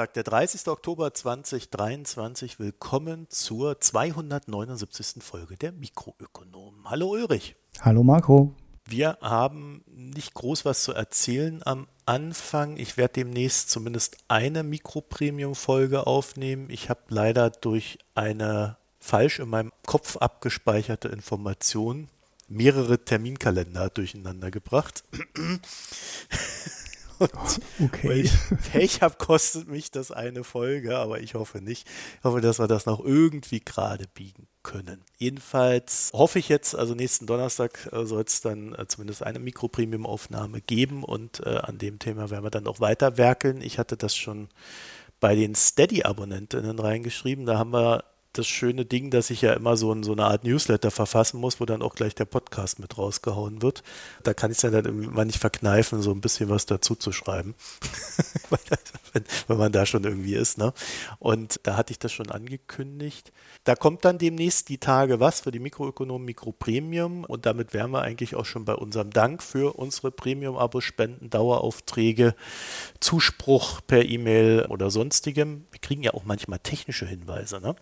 Montag, der 30. Oktober 2023. Willkommen zur 279. Folge der Mikroökonomen. Hallo Ulrich. Hallo Marco. Wir haben nicht groß was zu erzählen am Anfang. Ich werde demnächst zumindest eine Mikropremium-Folge aufnehmen. Ich habe leider durch eine falsch in meinem Kopf abgespeicherte Information mehrere Terminkalender durcheinander gebracht. Okay. Pech habe, kostet mich das eine Folge, aber ich hoffe nicht. Ich hoffe, dass wir das noch irgendwie gerade biegen können. Jedenfalls hoffe ich jetzt, also nächsten Donnerstag äh, soll es dann äh, zumindest eine Mikropremium-Aufnahme geben und äh, an dem Thema werden wir dann auch weiter werkeln. Ich hatte das schon bei den Steady-Abonnentinnen reingeschrieben. Da haben wir das schöne Ding, dass ich ja immer so, ein, so, eine Art Newsletter verfassen muss, wo dann auch gleich der Podcast mit rausgehauen wird. Da kann ich es dann immer nicht verkneifen, so ein bisschen was dazu zu schreiben. wenn, wenn, man da schon irgendwie ist. Ne? Und da hatte ich das schon angekündigt. Da kommt dann demnächst die Tage was für die Mikroökonomen Mikropremium. Und damit wären wir eigentlich auch schon bei unserem Dank für unsere Premium-Abo-Spenden, Daueraufträge, Zuspruch per E-Mail oder sonstigem. Wir kriegen ja auch manchmal technische Hinweise. Ne?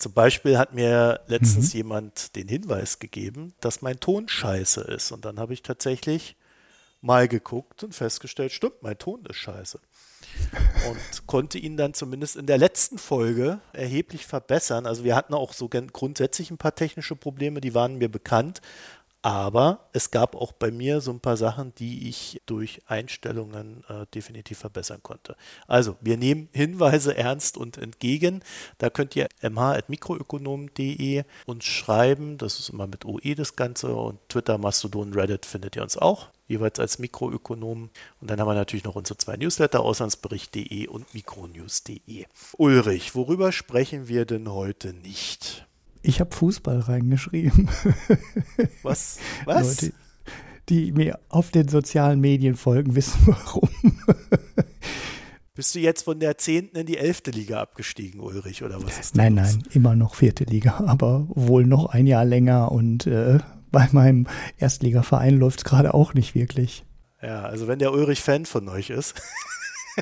Zum Beispiel hat mir letztens mhm. jemand den Hinweis gegeben, dass mein Ton scheiße ist. Und dann habe ich tatsächlich mal geguckt und festgestellt, stimmt, mein Ton ist scheiße. Und konnte ihn dann zumindest in der letzten Folge erheblich verbessern. Also wir hatten auch so grundsätzlich ein paar technische Probleme, die waren mir bekannt. Aber es gab auch bei mir so ein paar Sachen, die ich durch Einstellungen äh, definitiv verbessern konnte. Also, wir nehmen Hinweise ernst und entgegen. Da könnt ihr mh.mikroökonom.de uns schreiben. Das ist immer mit OE das Ganze. Und Twitter, Mastodon, Reddit findet ihr uns auch, jeweils als Mikroökonomen. Und dann haben wir natürlich noch unsere zwei Newsletter, auslandsbericht.de und mikronews.de. Ulrich, worüber sprechen wir denn heute nicht? Ich habe Fußball reingeschrieben. Was? Was? Leute, die mir auf den sozialen Medien folgen, wissen warum. Bist du jetzt von der 10. in die 11. Liga abgestiegen, Ulrich, oder was ist? Nein, nein, immer noch 4. Liga, aber wohl noch ein Jahr länger und äh, bei meinem Erstligaverein läuft es gerade auch nicht wirklich. Ja, also wenn der Ulrich Fan von euch ist.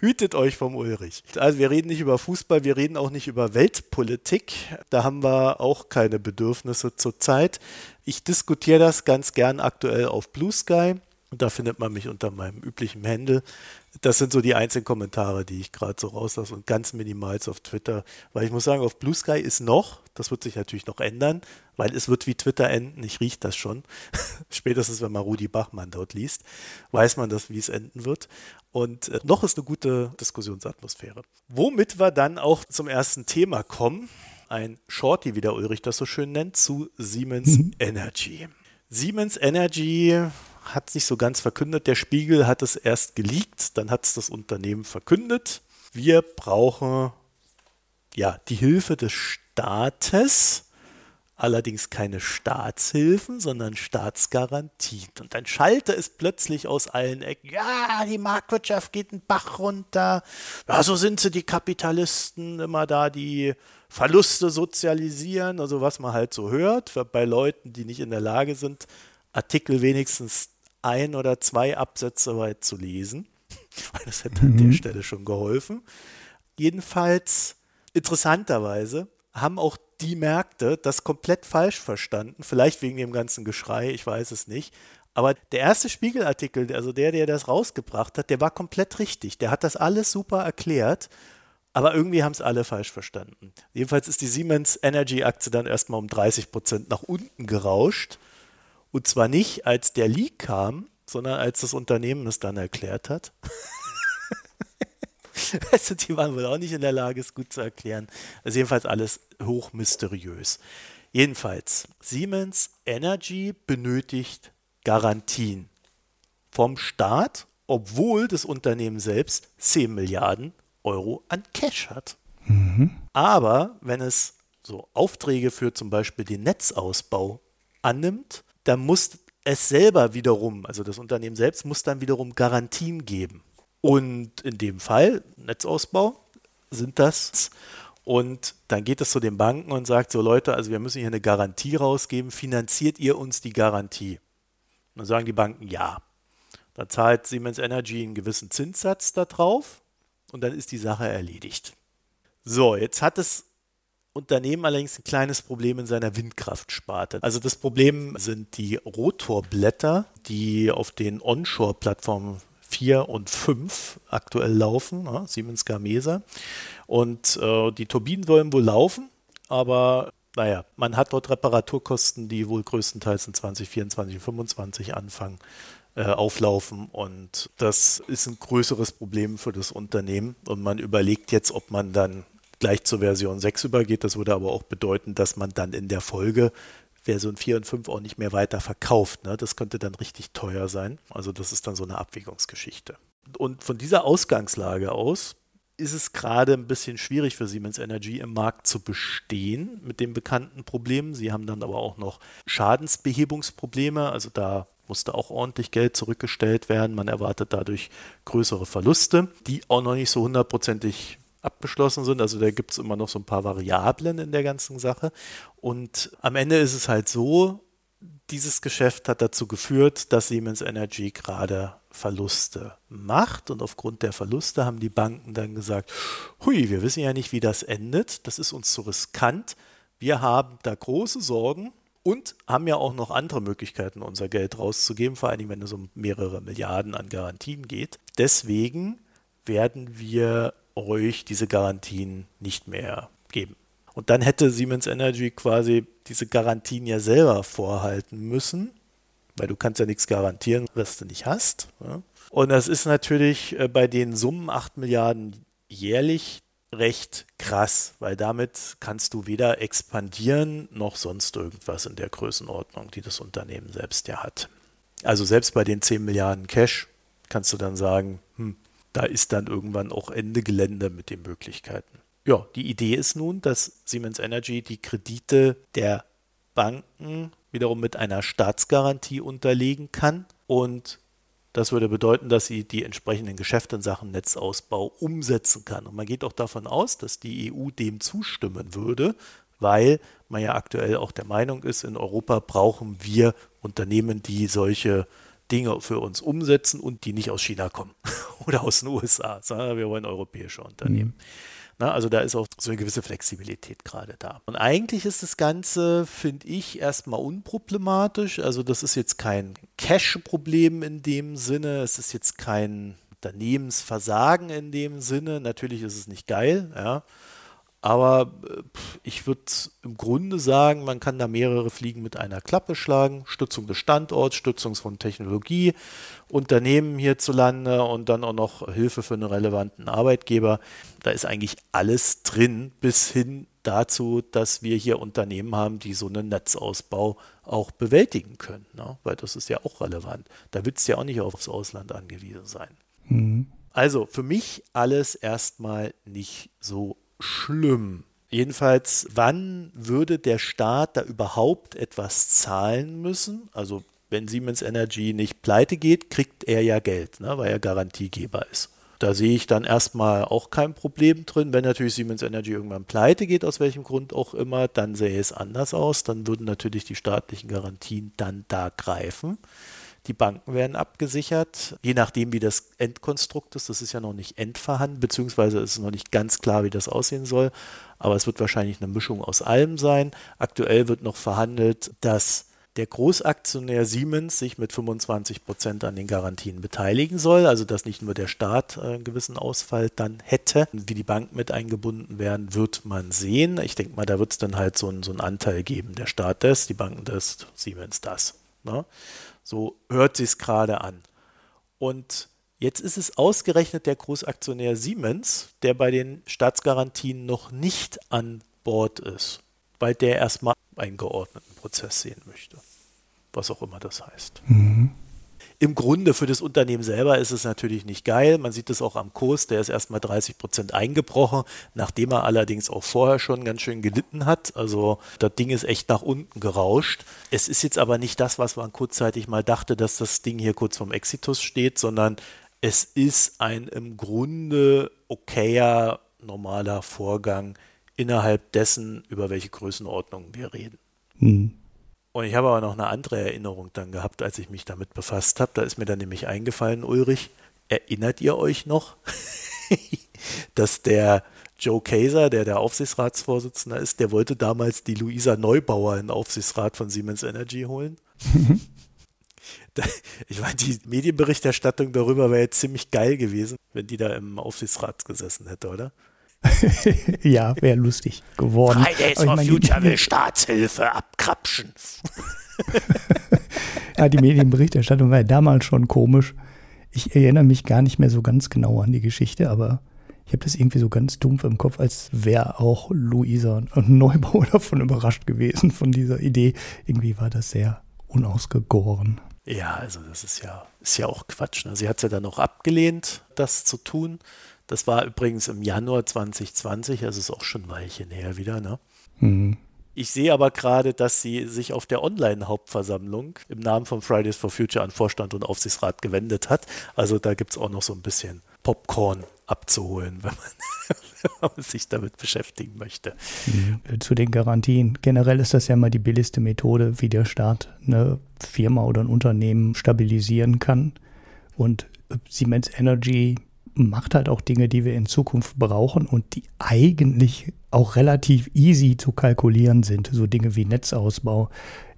Hütet euch vom Ulrich. Also wir reden nicht über Fußball, wir reden auch nicht über Weltpolitik. Da haben wir auch keine Bedürfnisse zurzeit. Ich diskutiere das ganz gern aktuell auf Blue Sky. Und da findet man mich unter meinem üblichen Handle. Das sind so die einzelnen Kommentare, die ich gerade so rauslasse und ganz minimals auf Twitter. Weil ich muss sagen, auf Blue Sky ist noch, das wird sich natürlich noch ändern, weil es wird wie Twitter enden. Ich rieche das schon. Spätestens, wenn man Rudi Bachmann dort liest, weiß man das, wie es enden wird. Und äh, noch ist eine gute Diskussionsatmosphäre. Womit wir dann auch zum ersten Thema kommen. Ein Shorty, wie der Ulrich das so schön nennt, zu Siemens mhm. Energy. Siemens Energy hat sich so ganz verkündet. Der Spiegel hat es erst geleakt, dann hat es das Unternehmen verkündet. Wir brauchen ja die Hilfe des Staates, allerdings keine Staatshilfen, sondern Staatsgarantien. Und dann schallte es plötzlich aus allen Ecken, ja, die Marktwirtschaft geht einen Bach runter, ja, so sind sie die Kapitalisten immer da, die Verluste sozialisieren, also was man halt so hört, bei Leuten, die nicht in der Lage sind, Artikel wenigstens ein oder zwei Absätze weit zu lesen. Das hätte an der mhm. Stelle schon geholfen. Jedenfalls, interessanterweise, haben auch die Märkte das komplett falsch verstanden. Vielleicht wegen dem ganzen Geschrei, ich weiß es nicht. Aber der erste Spiegelartikel, also der, der das rausgebracht hat, der war komplett richtig. Der hat das alles super erklärt. Aber irgendwie haben es alle falsch verstanden. Jedenfalls ist die Siemens Energy Aktie dann erstmal um 30 Prozent nach unten gerauscht. Und zwar nicht, als der Leak kam, sondern als das Unternehmen es dann erklärt hat. also die waren wohl auch nicht in der Lage, es gut zu erklären. Also jedenfalls alles hoch mysteriös. Jedenfalls, Siemens Energy benötigt Garantien vom Staat, obwohl das Unternehmen selbst 10 Milliarden Euro an Cash hat. Mhm. Aber wenn es so Aufträge für zum Beispiel den Netzausbau annimmt, dann muss es selber wiederum, also das Unternehmen selbst, muss dann wiederum Garantien geben. Und in dem Fall, Netzausbau, sind das. Und dann geht es zu den Banken und sagt so, Leute, also wir müssen hier eine Garantie rausgeben, finanziert ihr uns die Garantie? Und dann sagen die Banken ja. Dann zahlt Siemens Energy einen gewissen Zinssatz da drauf und dann ist die Sache erledigt. So, jetzt hat das Unternehmen allerdings ein kleines Problem in seiner Windkraftsparte. Also das Problem sind die Rotorblätter, die auf den Onshore-Plattformen 4 und 5 aktuell laufen, ja, Siemens Gamesa. Und äh, die Turbinen sollen wohl laufen, aber naja, man hat dort Reparaturkosten, die wohl größtenteils in 2024 und 2025 anfangen, äh, auflaufen. Und das ist ein größeres Problem für das Unternehmen. Und man überlegt jetzt, ob man dann gleich zur Version 6 übergeht. Das würde aber auch bedeuten, dass man dann in der Folge Version 4 und 5 auch nicht mehr weiter verkauft. Ne? Das könnte dann richtig teuer sein. Also das ist dann so eine Abwägungsgeschichte. Und von dieser Ausgangslage aus ist es gerade ein bisschen schwierig für Siemens Energy im Markt zu bestehen mit den bekannten Problemen. Sie haben dann aber auch noch Schadensbehebungsprobleme. Also da musste auch ordentlich Geld zurückgestellt werden. Man erwartet dadurch größere Verluste, die auch noch nicht so hundertprozentig abgeschlossen sind. Also da gibt es immer noch so ein paar Variablen in der ganzen Sache. Und am Ende ist es halt so, dieses Geschäft hat dazu geführt, dass Siemens Energy gerade Verluste macht. Und aufgrund der Verluste haben die Banken dann gesagt, hui, wir wissen ja nicht, wie das endet. Das ist uns zu riskant. Wir haben da große Sorgen und haben ja auch noch andere Möglichkeiten, unser Geld rauszugeben, vor allem wenn es um mehrere Milliarden an Garantien geht. Deswegen werden wir euch diese Garantien nicht mehr geben. Und dann hätte Siemens Energy quasi diese Garantien ja selber vorhalten müssen, weil du kannst ja nichts garantieren, was du nicht hast. Und das ist natürlich äh, bei den Summen 8 Milliarden jährlich recht krass, weil damit kannst du weder expandieren noch sonst irgendwas in der Größenordnung, die das Unternehmen selbst ja hat. Also selbst bei den 10 Milliarden Cash kannst du dann sagen, da ist dann irgendwann auch Ende Gelände mit den Möglichkeiten. Ja, die Idee ist nun, dass Siemens Energy die Kredite der Banken wiederum mit einer Staatsgarantie unterlegen kann und das würde bedeuten, dass sie die entsprechenden Geschäfte in Sachen Netzausbau umsetzen kann. Und man geht auch davon aus, dass die EU dem zustimmen würde, weil man ja aktuell auch der Meinung ist, in Europa brauchen wir Unternehmen, die solche Dinge für uns umsetzen und die nicht aus China kommen oder aus den USA, sondern wir wollen europäische Unternehmen. Mhm. Na, also da ist auch so eine gewisse Flexibilität gerade da. Und eigentlich ist das Ganze, finde ich, erstmal unproblematisch. Also das ist jetzt kein Cash-Problem in dem Sinne, es ist jetzt kein Unternehmensversagen in dem Sinne. Natürlich ist es nicht geil, ja. Aber äh, ich würde im Grunde sagen, man kann da mehrere Fliegen mit einer Klappe schlagen. Stützung des Standorts, Stützung von Technologie, Unternehmen hierzulande und dann auch noch Hilfe für einen relevanten Arbeitgeber. Da ist eigentlich alles drin, bis hin dazu, dass wir hier Unternehmen haben, die so einen Netzausbau auch bewältigen können. Ne? Weil das ist ja auch relevant. Da wird es ja auch nicht aufs Ausland angewiesen sein. Mhm. Also für mich alles erstmal nicht so schlimm. Jedenfalls, wann würde der Staat da überhaupt etwas zahlen müssen? Also wenn Siemens Energy nicht pleite geht, kriegt er ja Geld, ne, weil er Garantiegeber ist. Da sehe ich dann erstmal auch kein Problem drin. Wenn natürlich Siemens Energy irgendwann pleite geht, aus welchem Grund auch immer, dann sähe es anders aus. Dann würden natürlich die staatlichen Garantien dann da greifen. Die Banken werden abgesichert, je nachdem, wie das Endkonstrukt ist. Das ist ja noch nicht endverhandelt, beziehungsweise ist noch nicht ganz klar, wie das aussehen soll. Aber es wird wahrscheinlich eine Mischung aus allem sein. Aktuell wird noch verhandelt, dass der Großaktionär Siemens sich mit 25 Prozent an den Garantien beteiligen soll, also dass nicht nur der Staat äh, einen gewissen Ausfall dann hätte. Wie die Banken mit eingebunden werden, wird man sehen. Ich denke mal, da wird es dann halt so, ein, so einen Anteil geben. Der Staat das, die Banken das, Siemens das. Ne? So hört sich gerade an. Und jetzt ist es ausgerechnet der Großaktionär Siemens, der bei den Staatsgarantien noch nicht an Bord ist, weil der erstmal einen geordneten Prozess sehen möchte. Was auch immer das heißt. Mhm. Im Grunde für das Unternehmen selber ist es natürlich nicht geil. Man sieht es auch am Kurs, der ist erstmal 30 Prozent eingebrochen, nachdem er allerdings auch vorher schon ganz schön gelitten hat. Also das Ding ist echt nach unten gerauscht. Es ist jetzt aber nicht das, was man kurzzeitig mal dachte, dass das Ding hier kurz vorm Exitus steht, sondern es ist ein im Grunde okayer, normaler Vorgang innerhalb dessen, über welche Größenordnung wir reden. Hm. Und ich habe aber noch eine andere Erinnerung dann gehabt, als ich mich damit befasst habe. Da ist mir dann nämlich eingefallen, Ulrich, erinnert ihr euch noch, dass der Joe Kaiser, der der Aufsichtsratsvorsitzender ist, der wollte damals die Luisa Neubauer in den Aufsichtsrat von Siemens Energy holen? ich meine, die Medienberichterstattung darüber wäre jetzt ziemlich geil gewesen, wenn die da im Aufsichtsrat gesessen hätte, oder? ja, wäre lustig geworden. Fridays for Future will Staatshilfe abkrapschen. ja, die Medienberichterstattung war ja damals schon komisch. Ich erinnere mich gar nicht mehr so ganz genau an die Geschichte, aber ich habe das irgendwie so ganz dumpf im Kopf, als wäre auch Luisa Neubauer davon überrascht gewesen, von dieser Idee. Irgendwie war das sehr unausgegoren. Ja, also das ist ja, ist ja auch Quatsch. Ne? Sie hat es ja dann auch abgelehnt, das zu tun. Das war übrigens im Januar 2020, also ist auch schon ein Weilchen her wieder. Ne? Mhm. Ich sehe aber gerade, dass sie sich auf der Online-Hauptversammlung im Namen von Fridays for Future an Vorstand und Aufsichtsrat gewendet hat. Also da gibt es auch noch so ein bisschen Popcorn abzuholen, wenn man, wenn man, sich damit beschäftigen möchte. Mhm. Zu den Garantien. Generell ist das ja mal die billigste Methode, wie der Staat eine Firma oder ein Unternehmen stabilisieren kann. Und Siemens Energy macht halt auch Dinge, die wir in Zukunft brauchen und die eigentlich auch relativ easy zu kalkulieren sind. So Dinge wie Netzausbau.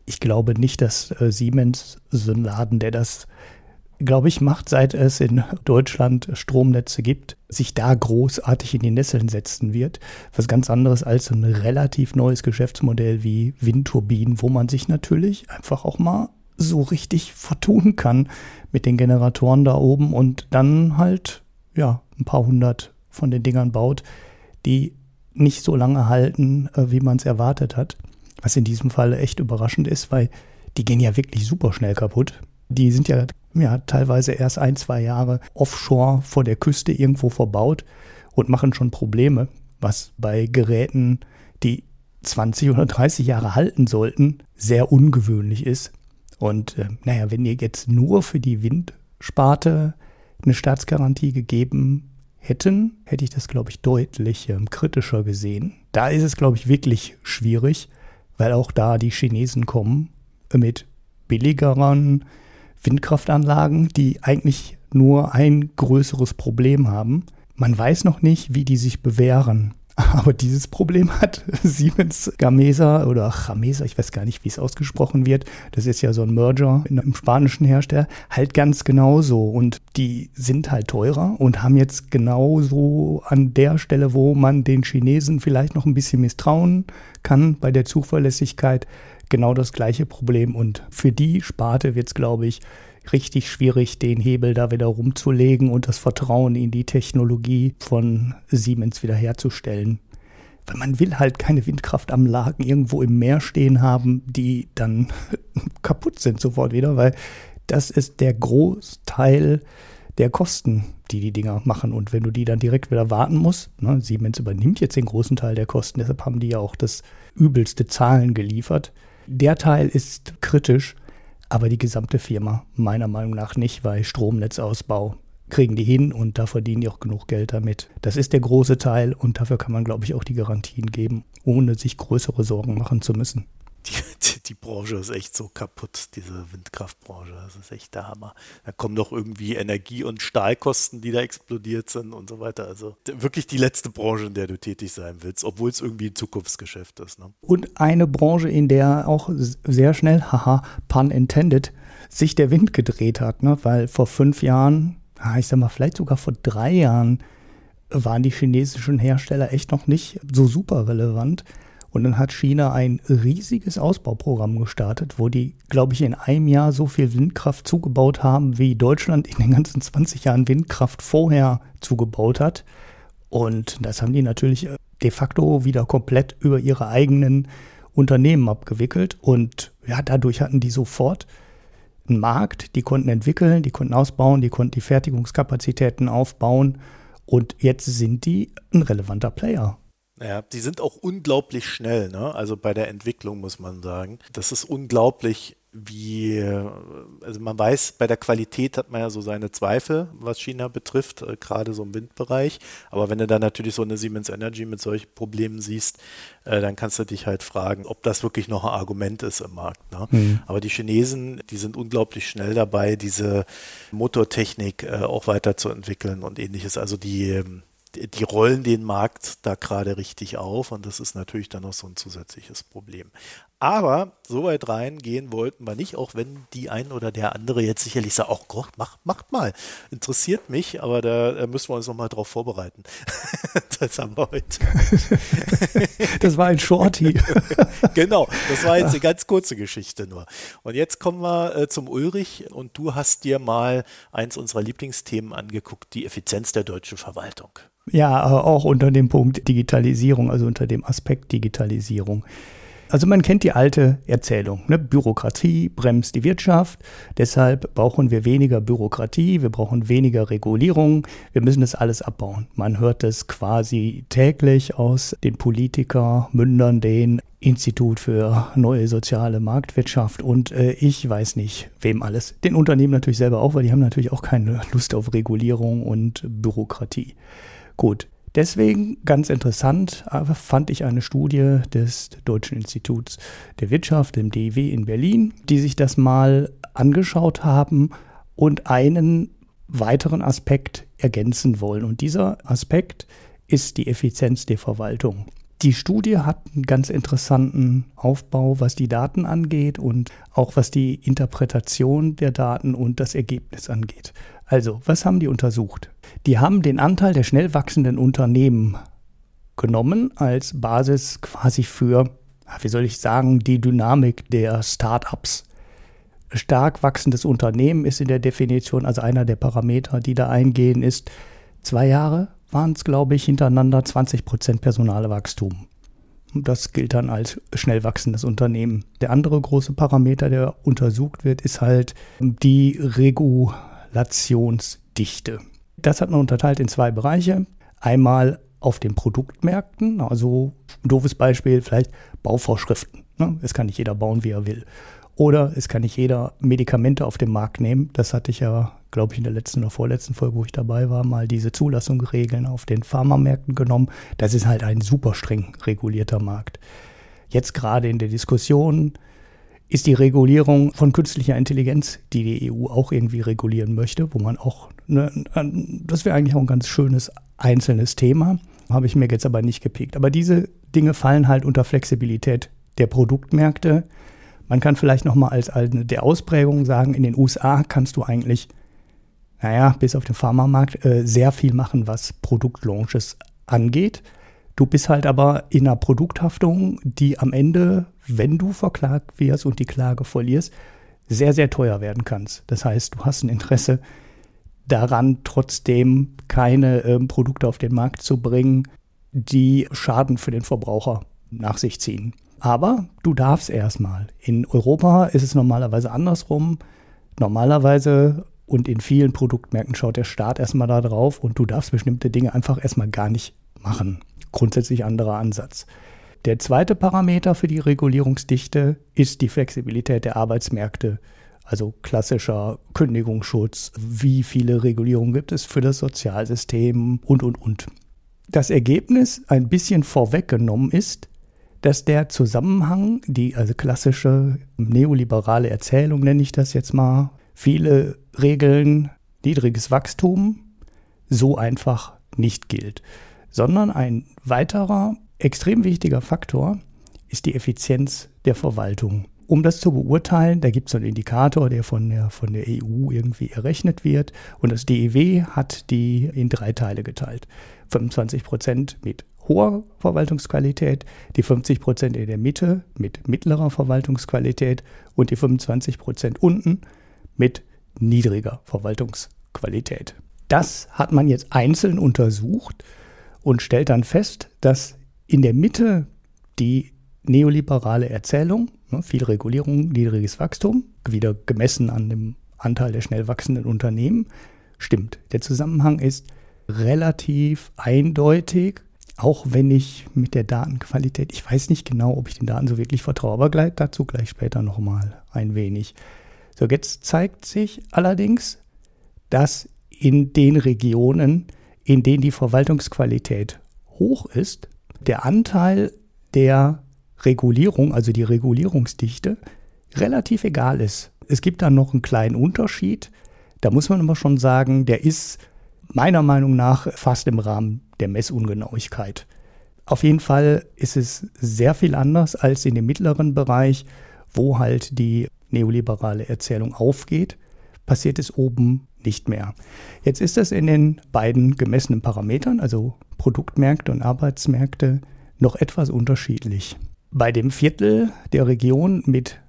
Ich glaube nicht, dass äh, Siemens, so ein Laden, der das, glaube ich, macht, seit es in Deutschland Stromnetze gibt, sich da großartig in die Nesseln setzen wird. Was ganz anderes als ein relativ neues Geschäftsmodell wie Windturbinen, wo man sich natürlich einfach auch mal so richtig vertun kann mit den Generatoren da oben und dann halt ja, ein paar hundert von den Dingern baut, die nicht so lange halten, äh, wie man es erwartet hat. Was in diesem Fall echt überraschend ist, weil die gehen ja wirklich super schnell kaputt. Die sind ja, ja teilweise erst ein, zwei Jahre offshore vor der Küste irgendwo verbaut und machen schon Probleme, was bei Geräten, die 20 oder 30 Jahre halten sollten, sehr ungewöhnlich ist. Und äh, naja, wenn ihr jetzt nur für die Windsparte eine Staatsgarantie gegeben hätten, hätte ich das, glaube ich, deutlich ähm, kritischer gesehen. Da ist es, glaube ich, wirklich schwierig, weil auch da die Chinesen kommen mit billigeren Windkraftanlagen, die eigentlich nur ein größeres Problem haben. Man weiß noch nicht, wie die sich bewähren. Aber dieses Problem hat Siemens Gamesa oder Gamesa, ich weiß gar nicht, wie es ausgesprochen wird. Das ist ja so ein Merger einem spanischen Hersteller, halt ganz genauso. Und die sind halt teurer und haben jetzt genauso an der Stelle, wo man den Chinesen vielleicht noch ein bisschen misstrauen kann bei der Zuverlässigkeit, genau das gleiche Problem. Und für die Sparte wird es, glaube ich, richtig schwierig, den Hebel da wieder rumzulegen und das Vertrauen in die Technologie von Siemens wiederherzustellen. Weil man will halt keine Windkraftanlagen irgendwo im Meer stehen haben, die dann kaputt sind sofort wieder, weil das ist der Großteil der Kosten, die die Dinger machen. Und wenn du die dann direkt wieder warten musst, ne, Siemens übernimmt jetzt den großen Teil der Kosten, deshalb haben die ja auch das übelste Zahlen geliefert. Der Teil ist kritisch, aber die gesamte Firma meiner Meinung nach nicht, weil Stromnetzausbau kriegen die hin und da verdienen die auch genug Geld damit. Das ist der große Teil und dafür kann man, glaube ich, auch die Garantien geben, ohne sich größere Sorgen machen zu müssen die, die, die, Branche ist echt so kaputt, diese Windkraftbranche. Das ist echt der Hammer. Da kommen doch irgendwie Energie- und Stahlkosten, die da explodiert sind und so weiter. Also wirklich die letzte Branche, in der du tätig sein willst, obwohl es irgendwie ein Zukunftsgeschäft ist. Ne? Und eine Branche, in der auch sehr schnell, haha, pun intended, sich der Wind gedreht hat, ne? weil vor fünf Jahren, ich sag mal, vielleicht sogar vor drei Jahren, waren die chinesischen Hersteller echt noch nicht so super relevant. Und dann hat China ein riesiges Ausbauprogramm gestartet, wo die, glaube ich, in einem Jahr so viel Windkraft zugebaut haben, wie Deutschland in den ganzen 20 Jahren Windkraft vorher zugebaut hat. Und das haben die natürlich äh, de facto wieder komplett über ihre eigenen Unternehmen abgewickelt. Und ja, dadurch hatten die sofort einen Markt, die konnten entwickeln, die konnten ausbauen, die konnten die Fertigungskapazitäten aufbauen. Und jetzt sind die ein relevanter Player. Ja, die sind auch unglaublich schnell, ne? Also bei der Entwicklung muss man sagen. Das ist unglaublich, wie, also man weiß, bei der Qualität hat man ja so seine Zweifel, was China betrifft, äh, gerade so im Windbereich. Aber wenn du dann natürlich so eine Siemens Energy mit solchen Problemen siehst, äh, dann kannst du dich halt fragen, ob das wirklich noch ein Argument ist im Markt. Ne? Mhm. Aber die Chinesen, die sind unglaublich schnell dabei, diese Motortechnik äh, auch weiterzuentwickeln und ähnliches. Also die, ähm, die rollen den Markt da gerade richtig auf und das ist natürlich dann noch so ein zusätzliches Problem. Aber so weit reingehen wollten wir nicht, auch wenn die ein oder der andere jetzt sicherlich sagt, oh Gott, mach, macht mal, interessiert mich, aber da, da müssen wir uns nochmal drauf vorbereiten. das haben wir heute. das war ein Shorty. genau, das war jetzt eine ganz kurze Geschichte nur. Und jetzt kommen wir äh, zum Ulrich und du hast dir mal eins unserer Lieblingsthemen angeguckt, die Effizienz der deutschen Verwaltung. Ja, auch unter dem Punkt Digitalisierung, also unter dem Aspekt Digitalisierung. Also man kennt die alte Erzählung. Ne? Bürokratie bremst die Wirtschaft, deshalb brauchen wir weniger Bürokratie, wir brauchen weniger Regulierung, wir müssen das alles abbauen. Man hört das quasi täglich aus den Politikermündern, den Institut für neue soziale Marktwirtschaft und äh, ich weiß nicht, wem alles. Den Unternehmen natürlich selber auch, weil die haben natürlich auch keine Lust auf Regulierung und Bürokratie. Gut, Deswegen ganz interessant fand ich eine Studie des Deutschen Instituts der Wirtschaft, dem DIW in Berlin, die sich das mal angeschaut haben und einen weiteren Aspekt ergänzen wollen. Und dieser Aspekt ist die Effizienz der Verwaltung. Die Studie hat einen ganz interessanten Aufbau, was die Daten angeht und auch was die Interpretation der Daten und das Ergebnis angeht. Also, was haben die untersucht? Die haben den Anteil der schnell wachsenden Unternehmen genommen als Basis quasi für, wie soll ich sagen, die Dynamik der Startups. Stark wachsendes Unternehmen ist in der Definition, also einer der Parameter, die da eingehen, ist zwei Jahre waren es, glaube ich, hintereinander 20 Prozent Personalwachstum. Das gilt dann als schnell wachsendes Unternehmen. Der andere große Parameter, der untersucht wird, ist halt die Regulationsdichte. Das hat man unterteilt in zwei Bereiche. Einmal auf den Produktmärkten, also ein doofes Beispiel, vielleicht Bauvorschriften. Ne? Es kann nicht jeder bauen, wie er will. Oder es kann nicht jeder Medikamente auf den Markt nehmen. Das hatte ich ja, glaube ich, in der letzten oder vorletzten Folge, wo ich dabei war, mal diese Zulassungsregeln auf den Pharmamärkten genommen. Das ist halt ein super streng regulierter Markt. Jetzt gerade in der Diskussion ist die Regulierung von künstlicher Intelligenz, die die EU auch irgendwie regulieren möchte, wo man auch, ne, das wäre eigentlich auch ein ganz schönes einzelnes Thema, habe ich mir jetzt aber nicht gepickt. Aber diese Dinge fallen halt unter Flexibilität der Produktmärkte. Man kann vielleicht nochmal als eine der Ausprägungen sagen, in den USA kannst du eigentlich, naja, bis auf den Pharmamarkt, äh, sehr viel machen, was Produktlaunches angeht. Du bist halt aber in einer Produkthaftung, die am Ende, wenn du verklagt wirst und die Klage verlierst, sehr, sehr teuer werden kannst. Das heißt, du hast ein Interesse daran, trotzdem keine äh, Produkte auf den Markt zu bringen, die Schaden für den Verbraucher nach sich ziehen. Aber du darfst erstmal. In Europa ist es normalerweise andersrum. Normalerweise und in vielen Produktmärkten schaut der Staat erstmal da drauf und du darfst bestimmte Dinge einfach erstmal gar nicht machen grundsätzlich anderer Ansatz. Der zweite Parameter für die Regulierungsdichte ist die Flexibilität der Arbeitsmärkte. Also klassischer Kündigungsschutz, wie viele Regulierungen gibt es für das Sozialsystem und, und, und. Das Ergebnis ein bisschen vorweggenommen ist, dass der Zusammenhang, die also klassische neoliberale Erzählung nenne ich das jetzt mal, viele Regeln, niedriges Wachstum, so einfach nicht gilt sondern ein weiterer extrem wichtiger Faktor ist die Effizienz der Verwaltung. Um das zu beurteilen, da gibt es einen Indikator, der von der, von der EU irgendwie errechnet wird. Und das DEW hat die in drei Teile geteilt. 25 Prozent mit hoher Verwaltungsqualität, die 50 Prozent in der Mitte mit mittlerer Verwaltungsqualität und die 25 Prozent unten mit niedriger Verwaltungsqualität. Das hat man jetzt einzeln untersucht und stellt dann fest, dass in der Mitte die neoliberale Erzählung, ne, viel Regulierung, niedriges Wachstum, wieder gemessen an dem Anteil der schnell wachsenden Unternehmen, stimmt. Der Zusammenhang ist relativ eindeutig auch wenn ich mit der Datenqualität, ich weiß nicht genau, ob ich den Daten so wirklich vertraue, aber gleich, dazu gleich später nochmal ein wenig. So, jetzt zeigt sich allerdings, dass in den Regionen, in denen die Verwaltungsqualität hoch ist, der Anteil der Regulierung, also die Regulierungsdichte, relativ egal ist. Es gibt dann noch einen kleinen Unterschied. Da muss man aber schon sagen, der ist meiner Meinung nach fast im Rahmen der Messungenauigkeit. Auf jeden Fall ist es sehr viel anders als in dem mittleren Bereich, wo halt die neoliberale Erzählung aufgeht, passiert es oben nicht mehr. Jetzt ist das in den beiden gemessenen Parametern, also Produktmärkte und Arbeitsmärkte, noch etwas unterschiedlich. Bei dem Viertel der Region mit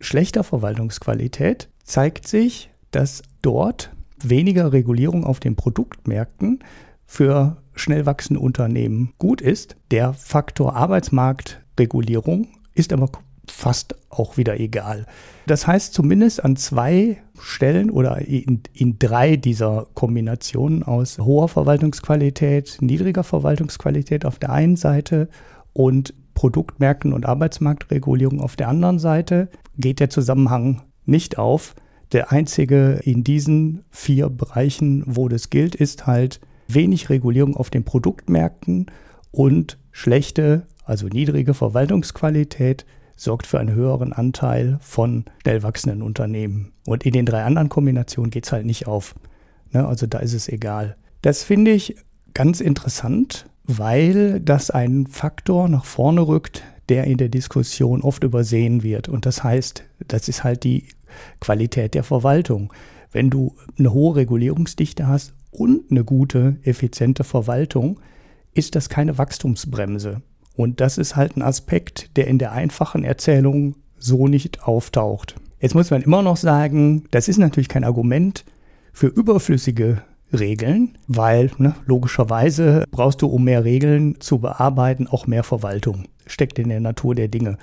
schlechter Verwaltungsqualität zeigt sich, dass dort weniger Regulierung auf den Produktmärkten für schnell wachsende Unternehmen gut ist. Der Faktor Arbeitsmarktregulierung ist aber fast auch wieder egal. Das heißt, zumindest an zwei Stellen oder in, in drei dieser Kombinationen aus hoher Verwaltungsqualität, niedriger Verwaltungsqualität auf der einen Seite und Produktmärkten und Arbeitsmarktregulierung auf der anderen Seite geht der Zusammenhang nicht auf. Der einzige in diesen vier Bereichen, wo das gilt, ist halt wenig Regulierung auf den Produktmärkten und schlechte, also niedrige Verwaltungsqualität sorgt für einen höheren Anteil von schnell wachsenden Unternehmen. Und in den drei anderen Kombinationen geht es halt nicht auf. Ne? Also da ist es egal. Das finde ich ganz interessant, weil das ein Faktor nach vorne rückt, der in der Diskussion oft übersehen wird. Und das heißt, das ist halt die Qualität der Verwaltung. Wenn du eine hohe Regulierungsdichte hast und eine gute, effiziente Verwaltung, ist das keine Wachstumsbremse. Und das ist halt ein Aspekt, der in der einfachen Erzählung so nicht auftaucht. Jetzt muss man immer noch sagen, das ist natürlich kein Argument für überflüssige Regeln, weil ne, logischerweise brauchst du, um mehr Regeln zu bearbeiten, auch mehr Verwaltung. Steckt in der Natur der Dinge.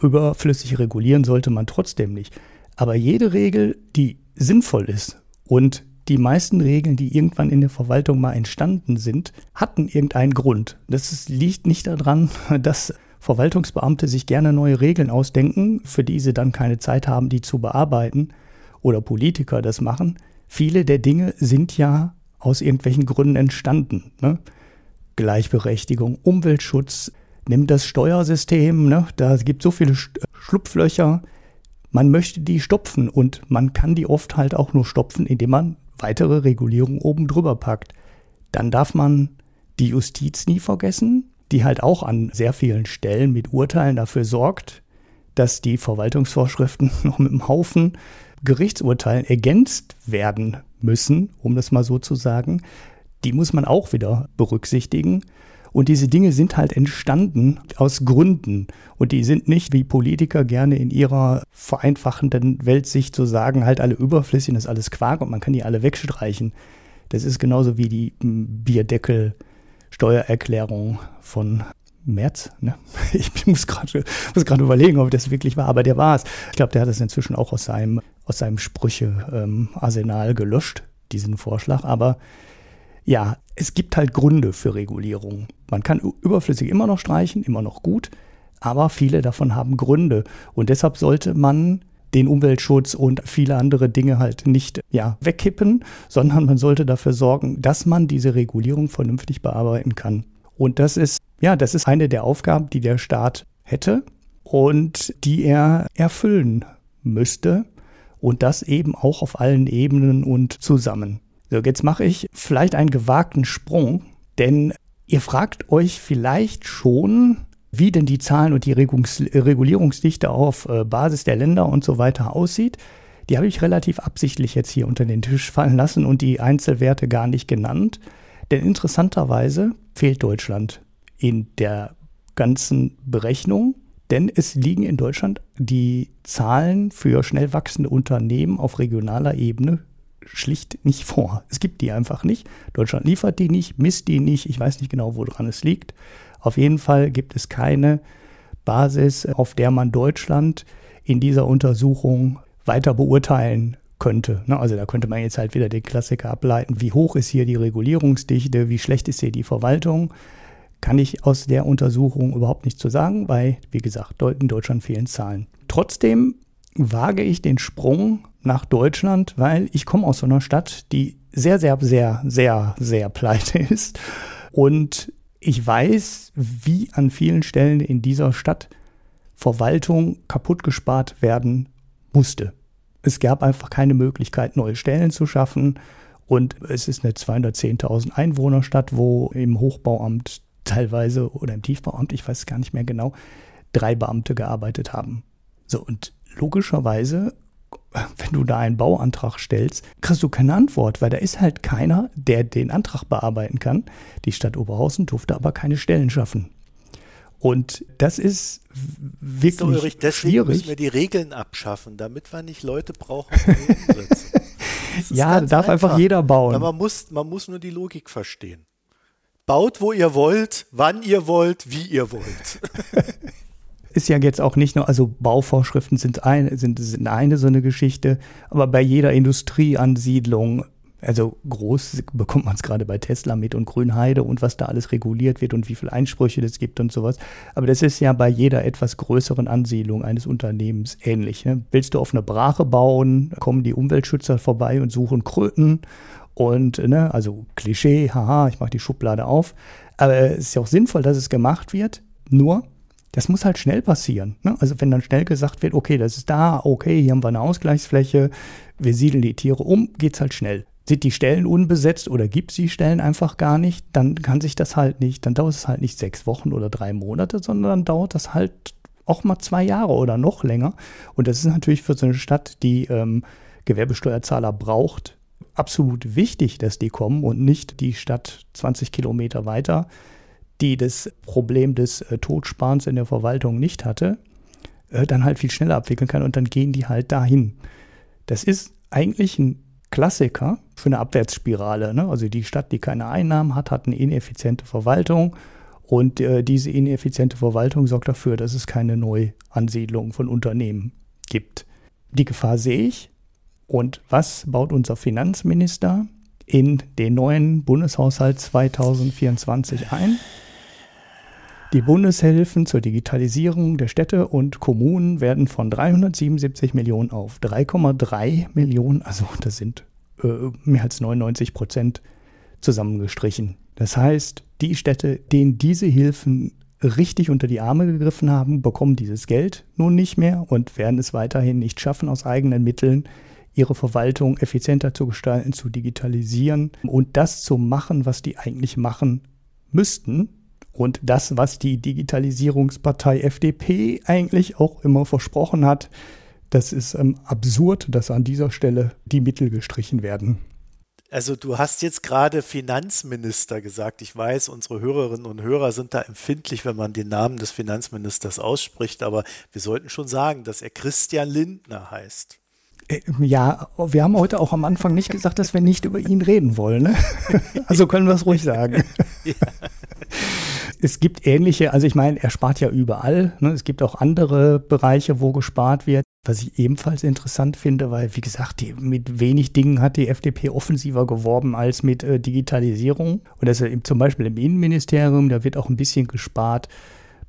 Überflüssig regulieren sollte man trotzdem nicht. Aber jede Regel, die sinnvoll ist und die meisten Regeln, die irgendwann in der Verwaltung mal entstanden sind, hatten irgendeinen Grund. Das liegt nicht daran, dass Verwaltungsbeamte sich gerne neue Regeln ausdenken, für die sie dann keine Zeit haben, die zu bearbeiten, oder Politiker das machen. Viele der Dinge sind ja aus irgendwelchen Gründen entstanden. Ne? Gleichberechtigung, Umweltschutz, nimm das Steuersystem, ne? da gibt so viele Schlupflöcher. Man möchte die stopfen und man kann die oft halt auch nur stopfen, indem man weitere Regulierung oben drüber packt. Dann darf man die Justiz nie vergessen, die halt auch an sehr vielen Stellen mit Urteilen dafür sorgt, dass die Verwaltungsvorschriften noch mit einem Haufen Gerichtsurteilen ergänzt werden müssen, um das mal so zu sagen. Die muss man auch wieder berücksichtigen. Und diese Dinge sind halt entstanden aus Gründen. Und die sind nicht, wie Politiker gerne in ihrer vereinfachenden Weltsicht zu sagen, halt alle überflüssig, das ist alles Quark und man kann die alle wegstreichen. Das ist genauso wie die Bierdeckel-Steuererklärung von März, ne? Ich muss gerade muss überlegen, ob das wirklich war, aber der war es. Ich glaube, der hat es inzwischen auch aus seinem, aus seinem Sprüche-Arsenal ähm, gelöscht, diesen Vorschlag. Aber ja, es gibt halt Gründe für Regulierung. Man kann überflüssig immer noch streichen, immer noch gut, aber viele davon haben Gründe. Und deshalb sollte man den Umweltschutz und viele andere Dinge halt nicht ja, wegkippen, sondern man sollte dafür sorgen, dass man diese Regulierung vernünftig bearbeiten kann. Und das ist, ja, das ist eine der Aufgaben, die der Staat hätte und die er erfüllen müsste. Und das eben auch auf allen Ebenen und zusammen. So, jetzt mache ich vielleicht einen gewagten Sprung, denn ihr fragt euch vielleicht schon, wie denn die Zahlen und die Regulierungsdichte auf äh, Basis der Länder und so weiter aussieht. Die habe ich relativ absichtlich jetzt hier unter den Tisch fallen lassen und die Einzelwerte gar nicht genannt. Denn interessanterweise fehlt Deutschland in der ganzen Berechnung, denn es liegen in Deutschland die Zahlen für schnell wachsende Unternehmen auf regionaler Ebene schlicht nicht vor. Es gibt die einfach nicht. Deutschland liefert die nicht, misst die nicht. Ich weiß nicht genau, woran es liegt. Auf jeden Fall gibt es keine Basis, auf der man Deutschland in dieser Untersuchung weiter beurteilen könnte. Also da könnte man jetzt halt wieder den Klassiker ableiten, wie hoch ist hier die Regulierungsdichte, wie schlecht ist hier die Verwaltung. kann ich aus der Untersuchung überhaupt nichts zu sagen, weil, wie gesagt, in Deutschland fehlen Zahlen. Trotzdem wage ich den Sprung nach Deutschland, weil ich komme aus so einer Stadt, die sehr, sehr, sehr, sehr, sehr pleite ist. Und ich weiß, wie an vielen Stellen in dieser Stadt Verwaltung kaputt gespart werden musste. Es gab einfach keine Möglichkeit, neue Stellen zu schaffen. Und es ist eine 210.000 Einwohnerstadt, wo im Hochbauamt teilweise oder im Tiefbauamt, ich weiß gar nicht mehr genau, drei Beamte gearbeitet haben. So, und logischerweise, wenn du da einen Bauantrag stellst, kriegst du keine Antwort, weil da ist halt keiner, der den Antrag bearbeiten kann. Die Stadt Oberhausen durfte aber keine Stellen schaffen. Und das ist wirklich so, Ulrich, deswegen schwierig. müssen wir die Regeln abschaffen, damit wir nicht Leute brauchen, ja, darf einfach, einfach jeder bauen. man muss, man muss nur die Logik verstehen. Baut, wo ihr wollt, wann ihr wollt, wie ihr wollt. ist ja jetzt auch nicht nur, also Bauvorschriften sind, ein, sind, sind eine so eine Geschichte, aber bei jeder Industrieansiedlung, also groß bekommt man es gerade bei Tesla mit und Grünheide und was da alles reguliert wird und wie viele Einsprüche es gibt und sowas. Aber das ist ja bei jeder etwas größeren Ansiedlung eines Unternehmens ähnlich. Ne? Willst du auf eine Brache bauen, kommen die Umweltschützer vorbei und suchen Kröten und, ne, also Klischee, haha, ich mache die Schublade auf. Aber es ist ja auch sinnvoll, dass es gemacht wird. Nur, das muss halt schnell passieren. Ne? Also wenn dann schnell gesagt wird, okay, das ist da, okay, hier haben wir eine Ausgleichsfläche, wir siedeln die Tiere um, geht's halt schnell. Sind die Stellen unbesetzt oder gibt es die Stellen einfach gar nicht, dann kann sich das halt nicht, dann dauert es halt nicht sechs Wochen oder drei Monate, sondern dann dauert das halt auch mal zwei Jahre oder noch länger. Und das ist natürlich für so eine Stadt, die ähm, Gewerbesteuerzahler braucht, absolut wichtig, dass die kommen und nicht die Stadt 20 Kilometer weiter, die das Problem des äh, Totsparens in der Verwaltung nicht hatte, äh, dann halt viel schneller abwickeln kann und dann gehen die halt dahin. Das ist eigentlich ein Klassiker für eine Abwärtsspirale. Ne? Also die Stadt, die keine Einnahmen hat, hat eine ineffiziente Verwaltung und äh, diese ineffiziente Verwaltung sorgt dafür, dass es keine Neuansiedlung von Unternehmen gibt. Die Gefahr sehe ich, und was baut unser Finanzminister in den neuen Bundeshaushalt 2024 ein? Die Bundeshilfen zur Digitalisierung der Städte und Kommunen werden von 377 Millionen auf 3,3 Millionen, also das sind äh, mehr als 99 Prozent, zusammengestrichen. Das heißt, die Städte, denen diese Hilfen richtig unter die Arme gegriffen haben, bekommen dieses Geld nun nicht mehr und werden es weiterhin nicht schaffen, aus eigenen Mitteln ihre Verwaltung effizienter zu gestalten, zu digitalisieren und das zu machen, was die eigentlich machen müssten. Und das, was die Digitalisierungspartei FDP eigentlich auch immer versprochen hat, das ist ähm, absurd, dass an dieser Stelle die Mittel gestrichen werden. Also du hast jetzt gerade Finanzminister gesagt. Ich weiß, unsere Hörerinnen und Hörer sind da empfindlich, wenn man den Namen des Finanzministers ausspricht, aber wir sollten schon sagen, dass er Christian Lindner heißt. Äh, ja, wir haben heute auch am Anfang nicht gesagt, dass wir nicht über ihn reden wollen. Ne? Also können wir es ruhig sagen. Ja. Es gibt ähnliche, also ich meine, er spart ja überall. Ne? Es gibt auch andere Bereiche, wo gespart wird. Was ich ebenfalls interessant finde, weil, wie gesagt, die, mit wenig Dingen hat die FDP offensiver geworben als mit äh, Digitalisierung. Und das ist zum Beispiel im Innenministerium, da wird auch ein bisschen gespart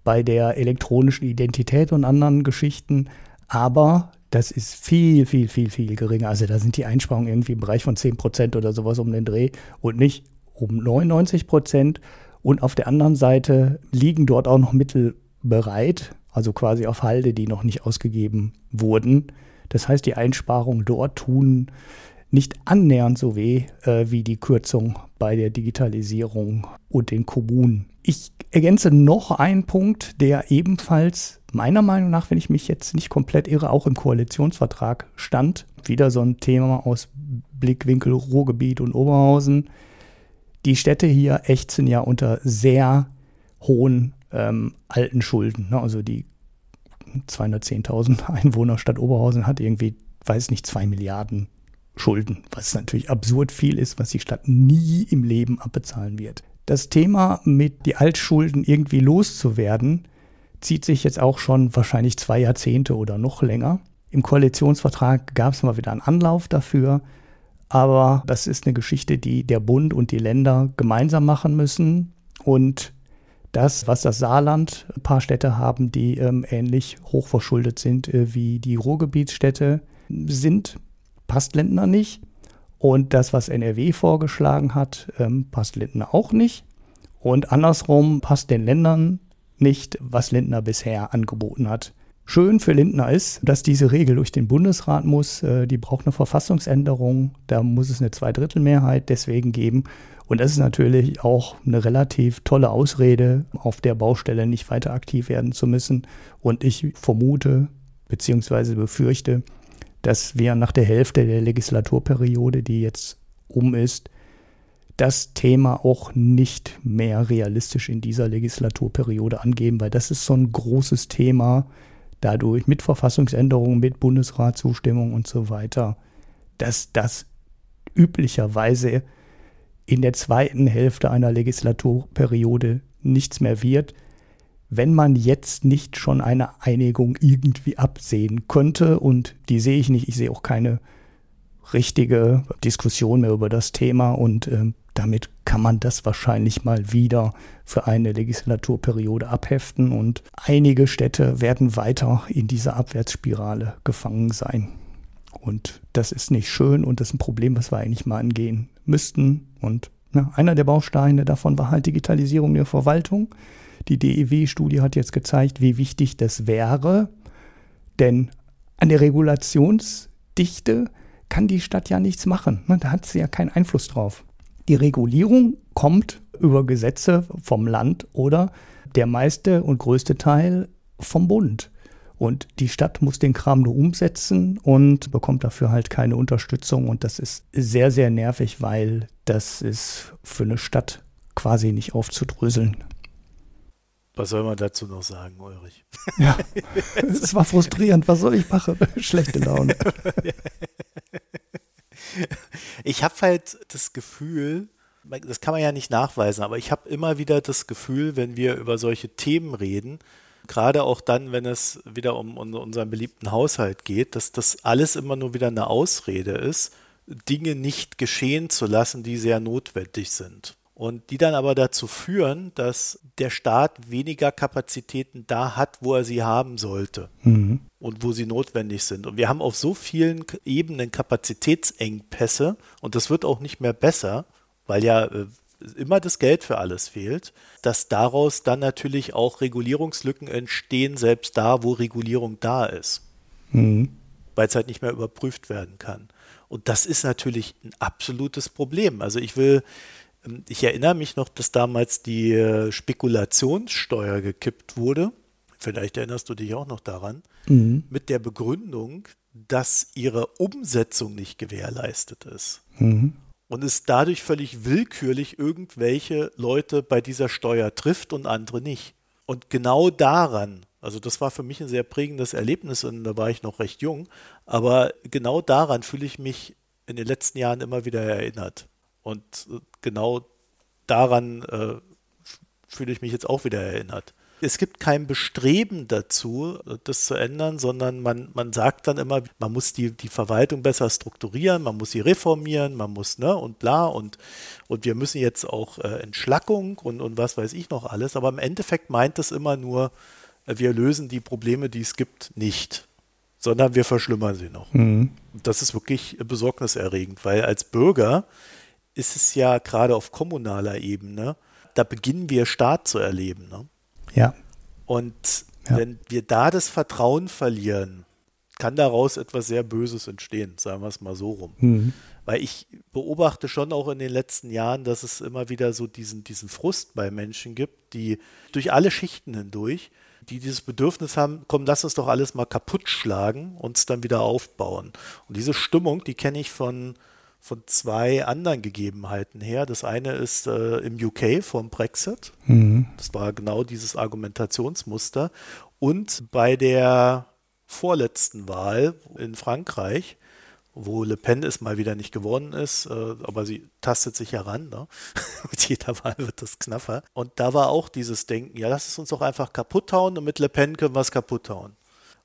bei der elektronischen Identität und anderen Geschichten. Aber das ist viel, viel, viel, viel geringer. Also da sind die Einsparungen irgendwie im Bereich von 10 Prozent oder sowas um den Dreh und nicht um 99 Prozent. Und auf der anderen Seite liegen dort auch noch Mittel bereit, also quasi auf Halde, die noch nicht ausgegeben wurden. Das heißt, die Einsparungen dort tun nicht annähernd so weh äh, wie die Kürzung bei der Digitalisierung und den Kommunen. Ich ergänze noch einen Punkt, der ebenfalls meiner Meinung nach, wenn ich mich jetzt nicht komplett irre, auch im Koalitionsvertrag stand. Wieder so ein Thema aus Blickwinkel Ruhrgebiet und Oberhausen. Die Städte hier ächzen ja unter sehr hohen ähm, alten Schulden. Ne? Also die 210.000 Einwohner Stadt Oberhausen hat irgendwie, weiß nicht, zwei Milliarden Schulden, was natürlich absurd viel ist, was die Stadt nie im Leben abbezahlen wird. Das Thema mit die Altschulden irgendwie loszuwerden, zieht sich jetzt auch schon wahrscheinlich zwei Jahrzehnte oder noch länger. Im Koalitionsvertrag gab es mal wieder einen Anlauf dafür, aber das ist eine Geschichte, die der Bund und die Länder gemeinsam machen müssen und das, was das Saarland, ein paar Städte haben, die ähm, ähnlich hochverschuldet sind äh, wie die Ruhrgebietsstädte, sind, passt Lindner nicht. Und das, was NRW vorgeschlagen hat, ähm, passt Lindner auch nicht. Und andersrum passt den Ländern nicht, was Lindner bisher angeboten hat. Schön für Lindner ist, dass diese Regel durch den Bundesrat muss. Äh, die braucht eine Verfassungsänderung. Da muss es eine Zweidrittelmehrheit deswegen geben. Und das ist natürlich auch eine relativ tolle Ausrede, auf der Baustelle nicht weiter aktiv werden zu müssen. Und ich vermute bzw. befürchte, dass wir nach der Hälfte der Legislaturperiode, die jetzt um ist, das Thema auch nicht mehr realistisch in dieser Legislaturperiode angeben, weil das ist so ein großes Thema, dadurch mit Verfassungsänderungen, mit Bundesratszustimmung und so weiter, dass das üblicherweise in der zweiten Hälfte einer Legislaturperiode nichts mehr wird, wenn man jetzt nicht schon eine Einigung irgendwie absehen könnte. Und die sehe ich nicht. Ich sehe auch keine richtige Diskussion mehr über das Thema. Und äh, damit kann man das wahrscheinlich mal wieder für eine Legislaturperiode abheften und einige Städte werden weiter in dieser Abwärtsspirale gefangen sein. Und das ist nicht schön und das ist ein Problem, was wir eigentlich mal angehen müssten. Und ja, einer der Bausteine davon war halt Digitalisierung der Verwaltung. Die DEW-Studie hat jetzt gezeigt, wie wichtig das wäre, denn an der Regulationsdichte kann die Stadt ja nichts machen. Ne, da hat sie ja keinen Einfluss drauf. Die Regulierung kommt über Gesetze vom Land oder der meiste und größte Teil vom Bund. Und die Stadt muss den Kram nur umsetzen und bekommt dafür halt keine Unterstützung. Und das ist sehr, sehr nervig, weil das ist für eine Stadt quasi nicht aufzudröseln. Was soll man dazu noch sagen, Ulrich? Ja, es war frustrierend. Was soll ich machen? Schlechte Laune. ich habe halt das Gefühl, das kann man ja nicht nachweisen, aber ich habe immer wieder das Gefühl, wenn wir über solche Themen reden, gerade auch dann, wenn es wieder um, um unseren beliebten Haushalt geht, dass das alles immer nur wieder eine Ausrede ist, Dinge nicht geschehen zu lassen, die sehr notwendig sind. Und die dann aber dazu führen, dass der Staat weniger Kapazitäten da hat, wo er sie haben sollte mhm. und wo sie notwendig sind. Und wir haben auf so vielen Ebenen Kapazitätsengpässe und das wird auch nicht mehr besser, weil ja äh, immer das Geld für alles fehlt, dass daraus dann natürlich auch Regulierungslücken entstehen, selbst da, wo Regulierung da ist. Mhm. Weil es halt nicht mehr überprüft werden kann. Und das ist natürlich ein absolutes Problem. Also ich will ich erinnere mich noch, dass damals die äh, Spekulationssteuer gekippt wurde. Vielleicht erinnerst du dich auch noch daran. Mhm. Mit der Begründung, dass ihre Umsetzung nicht gewährleistet ist. Mhm. Und es dadurch völlig willkürlich irgendwelche Leute bei dieser Steuer trifft und andere nicht. Und genau daran, also das war für mich ein sehr prägendes Erlebnis und da war ich noch recht jung, aber genau daran fühle ich mich in den letzten Jahren immer wieder erinnert. Und äh, genau daran äh, fühle ich mich jetzt auch wieder erinnert. Es gibt kein Bestreben dazu, das zu ändern, sondern man, man sagt dann immer, man muss die, die Verwaltung besser strukturieren, man muss sie reformieren, man muss, ne, und bla, und, und wir müssen jetzt auch äh, Entschlackung und, und was weiß ich noch alles. Aber im Endeffekt meint das immer nur, äh, wir lösen die Probleme, die es gibt, nicht sondern wir verschlimmern sie noch. Mhm. Das ist wirklich besorgniserregend, weil als Bürger ist es ja gerade auf kommunaler Ebene, da beginnen wir Staat zu erleben. Ne? Ja. Und ja. wenn wir da das Vertrauen verlieren, kann daraus etwas sehr Böses entstehen, sagen wir es mal so rum. Mhm. Weil ich beobachte schon auch in den letzten Jahren, dass es immer wieder so diesen, diesen Frust bei Menschen gibt, die durch alle Schichten hindurch, die dieses Bedürfnis haben, komm, lass uns doch alles mal kaputt schlagen und es dann wieder aufbauen. Und diese Stimmung, die kenne ich von von zwei anderen Gegebenheiten her. Das eine ist äh, im UK vom Brexit. Mhm. Das war genau dieses Argumentationsmuster. Und bei der vorletzten Wahl in Frankreich, wo Le Pen es mal wieder nicht gewonnen ist, äh, aber sie tastet sich heran. Ne? mit jeder Wahl wird das knapper. Und da war auch dieses Denken, ja, lass es uns doch einfach kaputt hauen und mit Le Pen können wir es kaputt hauen.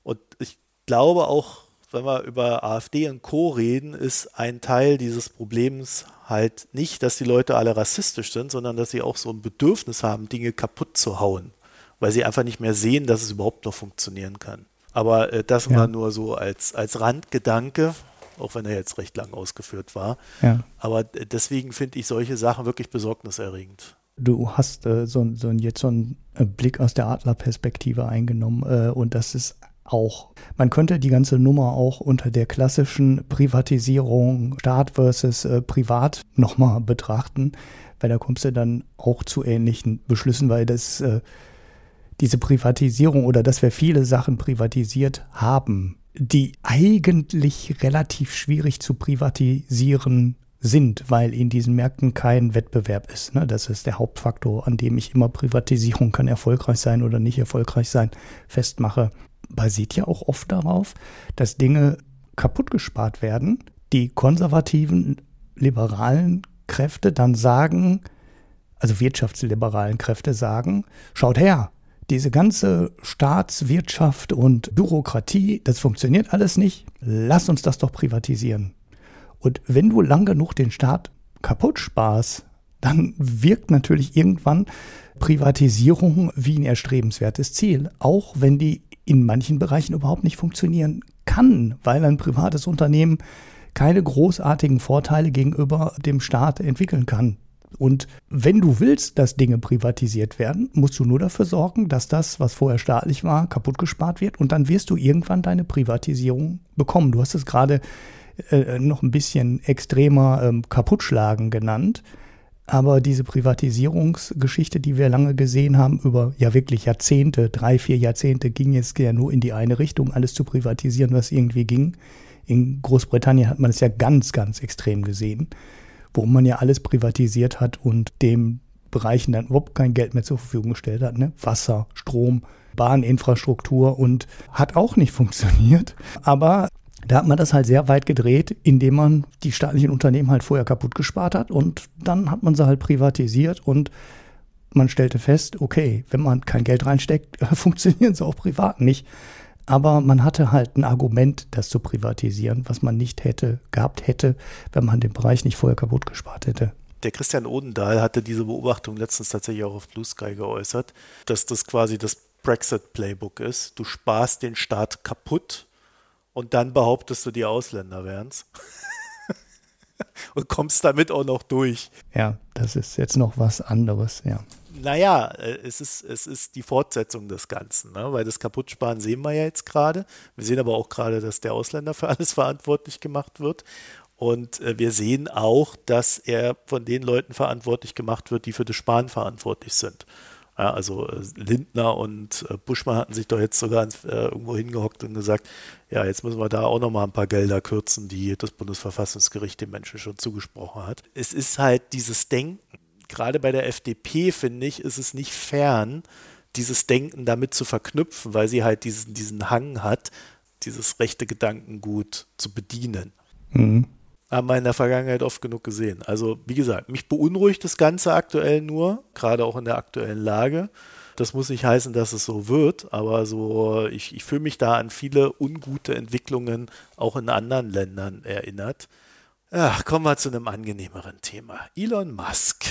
Und ich glaube auch, wenn wir über AfD und Co. reden, ist ein Teil dieses Problems halt nicht, dass die Leute alle rassistisch sind, sondern dass sie auch so ein Bedürfnis haben, Dinge kaputt zu hauen, weil sie einfach nicht mehr sehen, dass es überhaupt noch funktionieren kann. Aber äh, das ja. war nur so als, als Randgedanke, auch wenn er jetzt recht lang ausgeführt war. Ja. Aber deswegen finde ich solche Sachen wirklich besorgniserregend. Du hast äh, so, so jetzt so einen äh, Blick aus der Adlerperspektive eingenommen äh, und das ist auch. Man könnte die ganze Nummer auch unter der klassischen Privatisierung Staat versus äh, Privat nochmal betrachten, weil da kommst du dann auch zu ähnlichen Beschlüssen, weil das äh, diese Privatisierung oder dass wir viele Sachen privatisiert haben, die eigentlich relativ schwierig zu privatisieren sind, weil in diesen Märkten kein Wettbewerb ist. Ne? Das ist der Hauptfaktor, an dem ich immer Privatisierung kann erfolgreich sein oder nicht erfolgreich sein festmache. Basiert ja auch oft darauf, dass Dinge kaputt gespart werden, die konservativen, liberalen Kräfte dann sagen, also wirtschaftsliberalen Kräfte sagen, schaut her, diese ganze Staatswirtschaft und Bürokratie, das funktioniert alles nicht. Lass uns das doch privatisieren. Und wenn du lang genug den Staat kaputt sparst, dann wirkt natürlich irgendwann Privatisierung wie ein erstrebenswertes Ziel, auch wenn die in manchen Bereichen überhaupt nicht funktionieren kann, weil ein privates Unternehmen keine großartigen Vorteile gegenüber dem Staat entwickeln kann. Und wenn du willst, dass Dinge privatisiert werden, musst du nur dafür sorgen, dass das, was vorher staatlich war, kaputt gespart wird und dann wirst du irgendwann deine Privatisierung bekommen. Du hast es gerade äh, noch ein bisschen extremer ähm, kaputtschlagen genannt. Aber diese Privatisierungsgeschichte, die wir lange gesehen haben, über ja wirklich Jahrzehnte, drei, vier Jahrzehnte, ging es ja nur in die eine Richtung, alles zu privatisieren, was irgendwie ging. In Großbritannien hat man es ja ganz, ganz extrem gesehen wo man ja alles privatisiert hat und dem Bereichen dann überhaupt kein Geld mehr zur Verfügung gestellt hat. Ne? Wasser, Strom, Bahninfrastruktur und hat auch nicht funktioniert. Aber da hat man das halt sehr weit gedreht, indem man die staatlichen Unternehmen halt vorher kaputt gespart hat und dann hat man sie halt privatisiert und man stellte fest, okay, wenn man kein Geld reinsteckt, funktionieren sie auch privat nicht. Aber man hatte halt ein Argument, das zu privatisieren, was man nicht hätte, gehabt hätte, wenn man den Bereich nicht vorher kaputt gespart hätte. Der Christian Odendahl hatte diese Beobachtung letztens tatsächlich auch auf Blue Sky geäußert, dass das quasi das Brexit-Playbook ist. Du sparst den Staat kaputt und dann behauptest du, die Ausländer wären es. und kommst damit auch noch durch. Ja, das ist jetzt noch was anderes, ja naja, äh, es ist, es ist die Fortsetzung des Ganzen, ne? weil das Kaputtsparen sehen wir ja jetzt gerade. Wir sehen aber auch gerade, dass der Ausländer für alles verantwortlich gemacht wird. Und äh, wir sehen auch, dass er von den Leuten verantwortlich gemacht wird, die für das Sparen verantwortlich sind. Ja, also äh, Lindner und äh, Buschmann hatten sich doch jetzt sogar äh, irgendwo hingehockt und gesagt, ja, jetzt müssen wir da auch nochmal ein paar Gelder kürzen, die das Bundesverfassungsgericht den Menschen schon zugesprochen hat. Es ist halt dieses Denken gerade bei der FDP, finde ich, ist es nicht fern, dieses Denken damit zu verknüpfen, weil sie halt diesen, diesen Hang hat, dieses rechte Gedankengut zu bedienen. Mhm. Haben wir in der Vergangenheit oft genug gesehen. Also, wie gesagt, mich beunruhigt das Ganze aktuell nur, gerade auch in der aktuellen Lage. Das muss nicht heißen, dass es so wird, aber so, ich, ich fühle mich da an viele ungute Entwicklungen auch in anderen Ländern erinnert. Ach, kommen wir zu einem angenehmeren Thema. Elon Musk.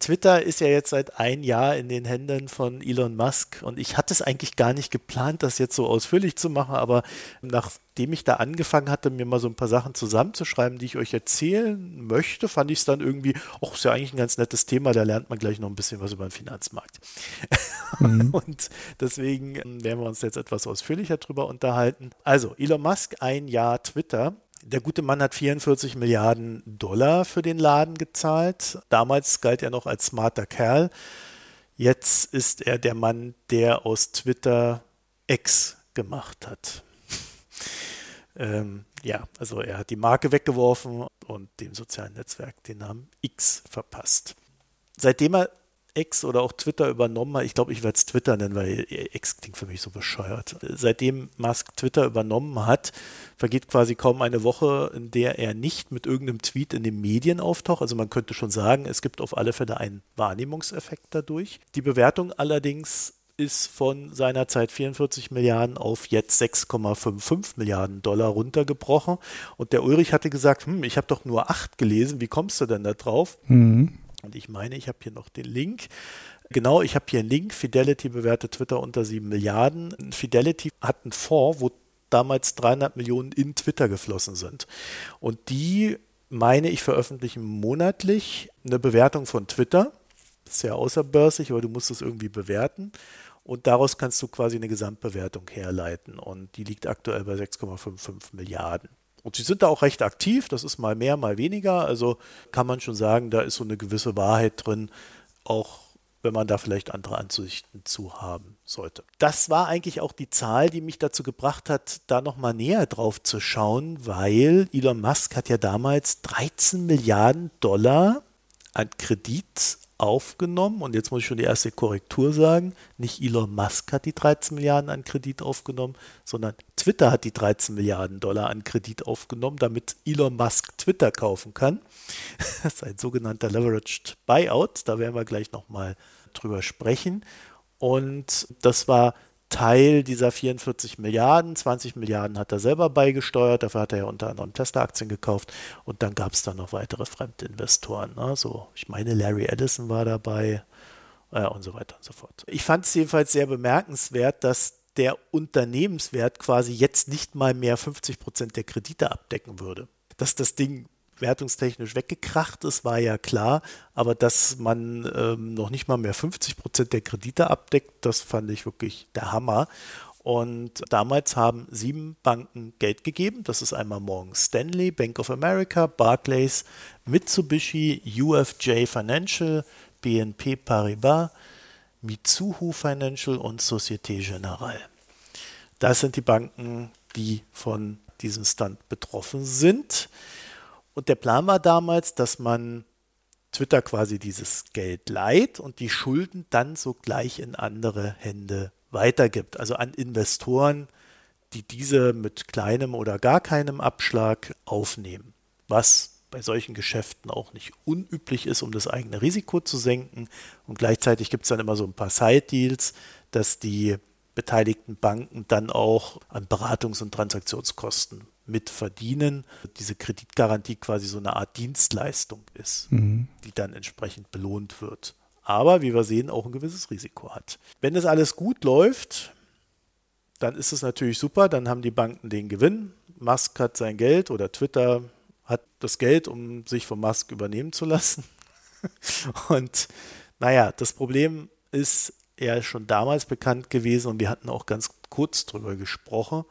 Twitter ist ja jetzt seit ein Jahr in den Händen von Elon Musk und ich hatte es eigentlich gar nicht geplant, das jetzt so ausführlich zu machen, aber nachdem ich da angefangen hatte, mir mal so ein paar Sachen zusammenzuschreiben, die ich euch erzählen möchte, fand ich es dann irgendwie, ach, ist ja eigentlich ein ganz nettes Thema, da lernt man gleich noch ein bisschen was über den Finanzmarkt. Mhm. und deswegen werden wir uns jetzt etwas ausführlicher drüber unterhalten. Also, Elon Musk, ein Jahr Twitter. Der gute Mann hat 44 Milliarden Dollar für den Laden gezahlt. Damals galt er noch als smarter Kerl. Jetzt ist er der Mann, der aus Twitter X gemacht hat. ähm, ja, also er hat die Marke weggeworfen und dem sozialen Netzwerk den Namen X verpasst. Seitdem er X oder auch Twitter übernommen hat, ich glaube, ich werde es Twitter nennen, weil X klingt für mich so bescheuert. Seitdem Musk Twitter übernommen hat, vergeht quasi kaum eine Woche, in der er nicht mit irgendeinem Tweet in den Medien auftaucht. Also man könnte schon sagen, es gibt auf alle Fälle einen Wahrnehmungseffekt dadurch. Die Bewertung allerdings ist von seinerzeit 44 Milliarden auf jetzt 6,55 Milliarden Dollar runtergebrochen. Und der Ulrich hatte gesagt, hm, ich habe doch nur acht gelesen, wie kommst du denn da drauf? Mhm. Und ich meine, ich habe hier noch den Link. Genau, ich habe hier einen Link. Fidelity bewertet Twitter unter 7 Milliarden. Fidelity hat einen Fonds, wo damals 300 Millionen in Twitter geflossen sind. Und die, meine ich, veröffentlichen monatlich eine Bewertung von Twitter. Das ist ja außerbörslich, aber du musst es irgendwie bewerten. Und daraus kannst du quasi eine Gesamtbewertung herleiten. Und die liegt aktuell bei 6,55 Milliarden. Und sie sind da auch recht aktiv. Das ist mal mehr, mal weniger. Also kann man schon sagen, da ist so eine gewisse Wahrheit drin, auch wenn man da vielleicht andere Ansichten zu haben sollte. Das war eigentlich auch die Zahl, die mich dazu gebracht hat, da nochmal näher drauf zu schauen, weil Elon Musk hat ja damals 13 Milliarden Dollar an Kredit aufgenommen. Und jetzt muss ich schon die erste Korrektur sagen. Nicht Elon Musk hat die 13 Milliarden an Kredit aufgenommen, sondern Twitter hat die 13 Milliarden Dollar an Kredit aufgenommen, damit Elon Musk Twitter kaufen kann. Das ist ein sogenannter Leveraged Buyout. Da werden wir gleich nochmal drüber sprechen. Und das war Teil dieser 44 Milliarden. 20 Milliarden hat er selber beigesteuert. Dafür hat er ja unter anderem Tesla-Aktien gekauft. Und dann gab es dann noch weitere Fremdinvestoren. Ne? So, ich meine, Larry Ellison war dabei äh, und so weiter und so fort. Ich fand es jedenfalls sehr bemerkenswert, dass der Unternehmenswert quasi jetzt nicht mal mehr 50 Prozent der Kredite abdecken würde. Dass das Ding wertungstechnisch weggekracht ist, war ja klar. Aber dass man ähm, noch nicht mal mehr 50 Prozent der Kredite abdeckt, das fand ich wirklich der Hammer. Und damals haben sieben Banken Geld gegeben. Das ist einmal Morgan Stanley, Bank of America, Barclays, Mitsubishi, UFJ Financial, BNP Paribas, Mitsuhu Financial und Societe Generale. Das sind die Banken, die von diesem Stand betroffen sind. Und der Plan war damals, dass man Twitter quasi dieses Geld leiht und die Schulden dann sogleich in andere Hände weitergibt. Also an Investoren, die diese mit kleinem oder gar keinem Abschlag aufnehmen. Was bei solchen Geschäften auch nicht unüblich ist, um das eigene Risiko zu senken. Und gleichzeitig gibt es dann immer so ein paar Side-Deals, dass die beteiligten Banken dann auch an Beratungs- und Transaktionskosten mit verdienen. Diese Kreditgarantie quasi so eine Art Dienstleistung ist, mhm. die dann entsprechend belohnt wird. Aber wie wir sehen, auch ein gewisses Risiko hat. Wenn es alles gut läuft, dann ist es natürlich super, dann haben die Banken den Gewinn. Musk hat sein Geld oder Twitter hat das Geld, um sich von Musk übernehmen zu lassen. Und naja, das Problem ist ja schon damals bekannt gewesen und wir hatten auch ganz kurz darüber gesprochen,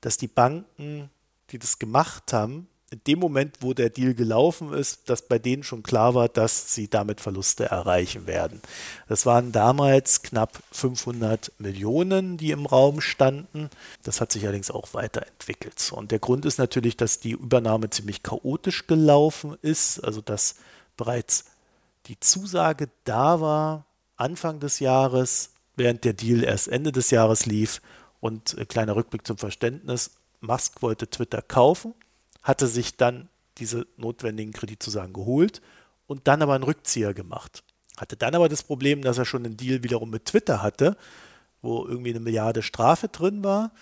dass die Banken die das gemacht haben, in dem Moment, wo der Deal gelaufen ist, dass bei denen schon klar war, dass sie damit Verluste erreichen werden. Das waren damals knapp 500 Millionen, die im Raum standen. Das hat sich allerdings auch weiterentwickelt. Und der Grund ist natürlich, dass die Übernahme ziemlich chaotisch gelaufen ist, also dass bereits die Zusage da war, Anfang des Jahres, während der Deal erst Ende des Jahres lief. Und äh, kleiner Rückblick zum Verständnis, Musk wollte Twitter kaufen, hatte sich dann diese notwendigen Kreditzusagen geholt und dann aber einen Rückzieher gemacht. Hatte dann aber das Problem, dass er schon einen Deal wiederum mit Twitter hatte, wo irgendwie eine Milliarde Strafe drin war.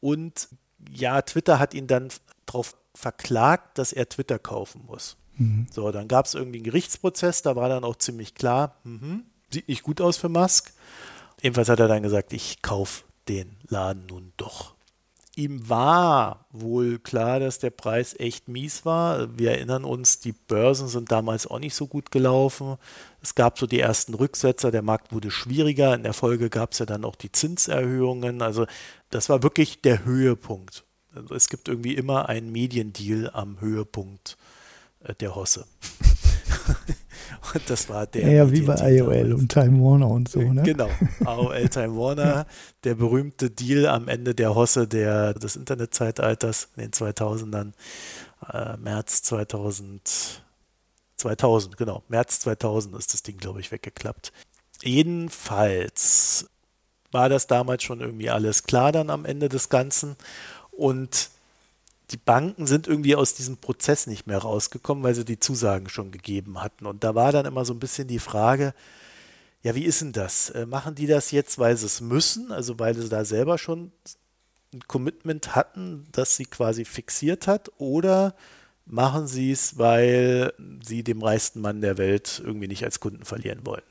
Und ja, Twitter hat ihn dann darauf verklagt, dass er Twitter kaufen muss. Mhm. So, dann gab es irgendwie einen Gerichtsprozess, da war dann auch ziemlich klar, mh, sieht nicht gut aus für Musk. Ebenfalls hat er dann gesagt, ich kaufe den Laden nun doch ihm war wohl klar, dass der Preis echt mies war. Wir erinnern uns, die Börsen sind damals auch nicht so gut gelaufen. Es gab so die ersten Rücksetzer, der Markt wurde schwieriger. In der Folge gab es ja dann auch die Zinserhöhungen. Also das war wirklich der Höhepunkt. Also es gibt irgendwie immer einen Mediendeal am Höhepunkt äh, der Hosse. Und das war der. Ja, wie bei IOL und Time Warner und so, ne? Genau. AOL Time Warner, der berühmte Deal am Ende der Hosse der, des Internetzeitalters in den 2000ern, äh, März 2000, 2000, genau, März 2000 ist das Ding, glaube ich, weggeklappt. Jedenfalls war das damals schon irgendwie alles klar dann am Ende des Ganzen und die Banken sind irgendwie aus diesem Prozess nicht mehr rausgekommen, weil sie die Zusagen schon gegeben hatten. Und da war dann immer so ein bisschen die Frage, ja, wie ist denn das? Äh, machen die das jetzt, weil sie es müssen, also weil sie da selber schon ein Commitment hatten, das sie quasi fixiert hat, oder machen sie es, weil sie dem reichsten Mann der Welt irgendwie nicht als Kunden verlieren wollen?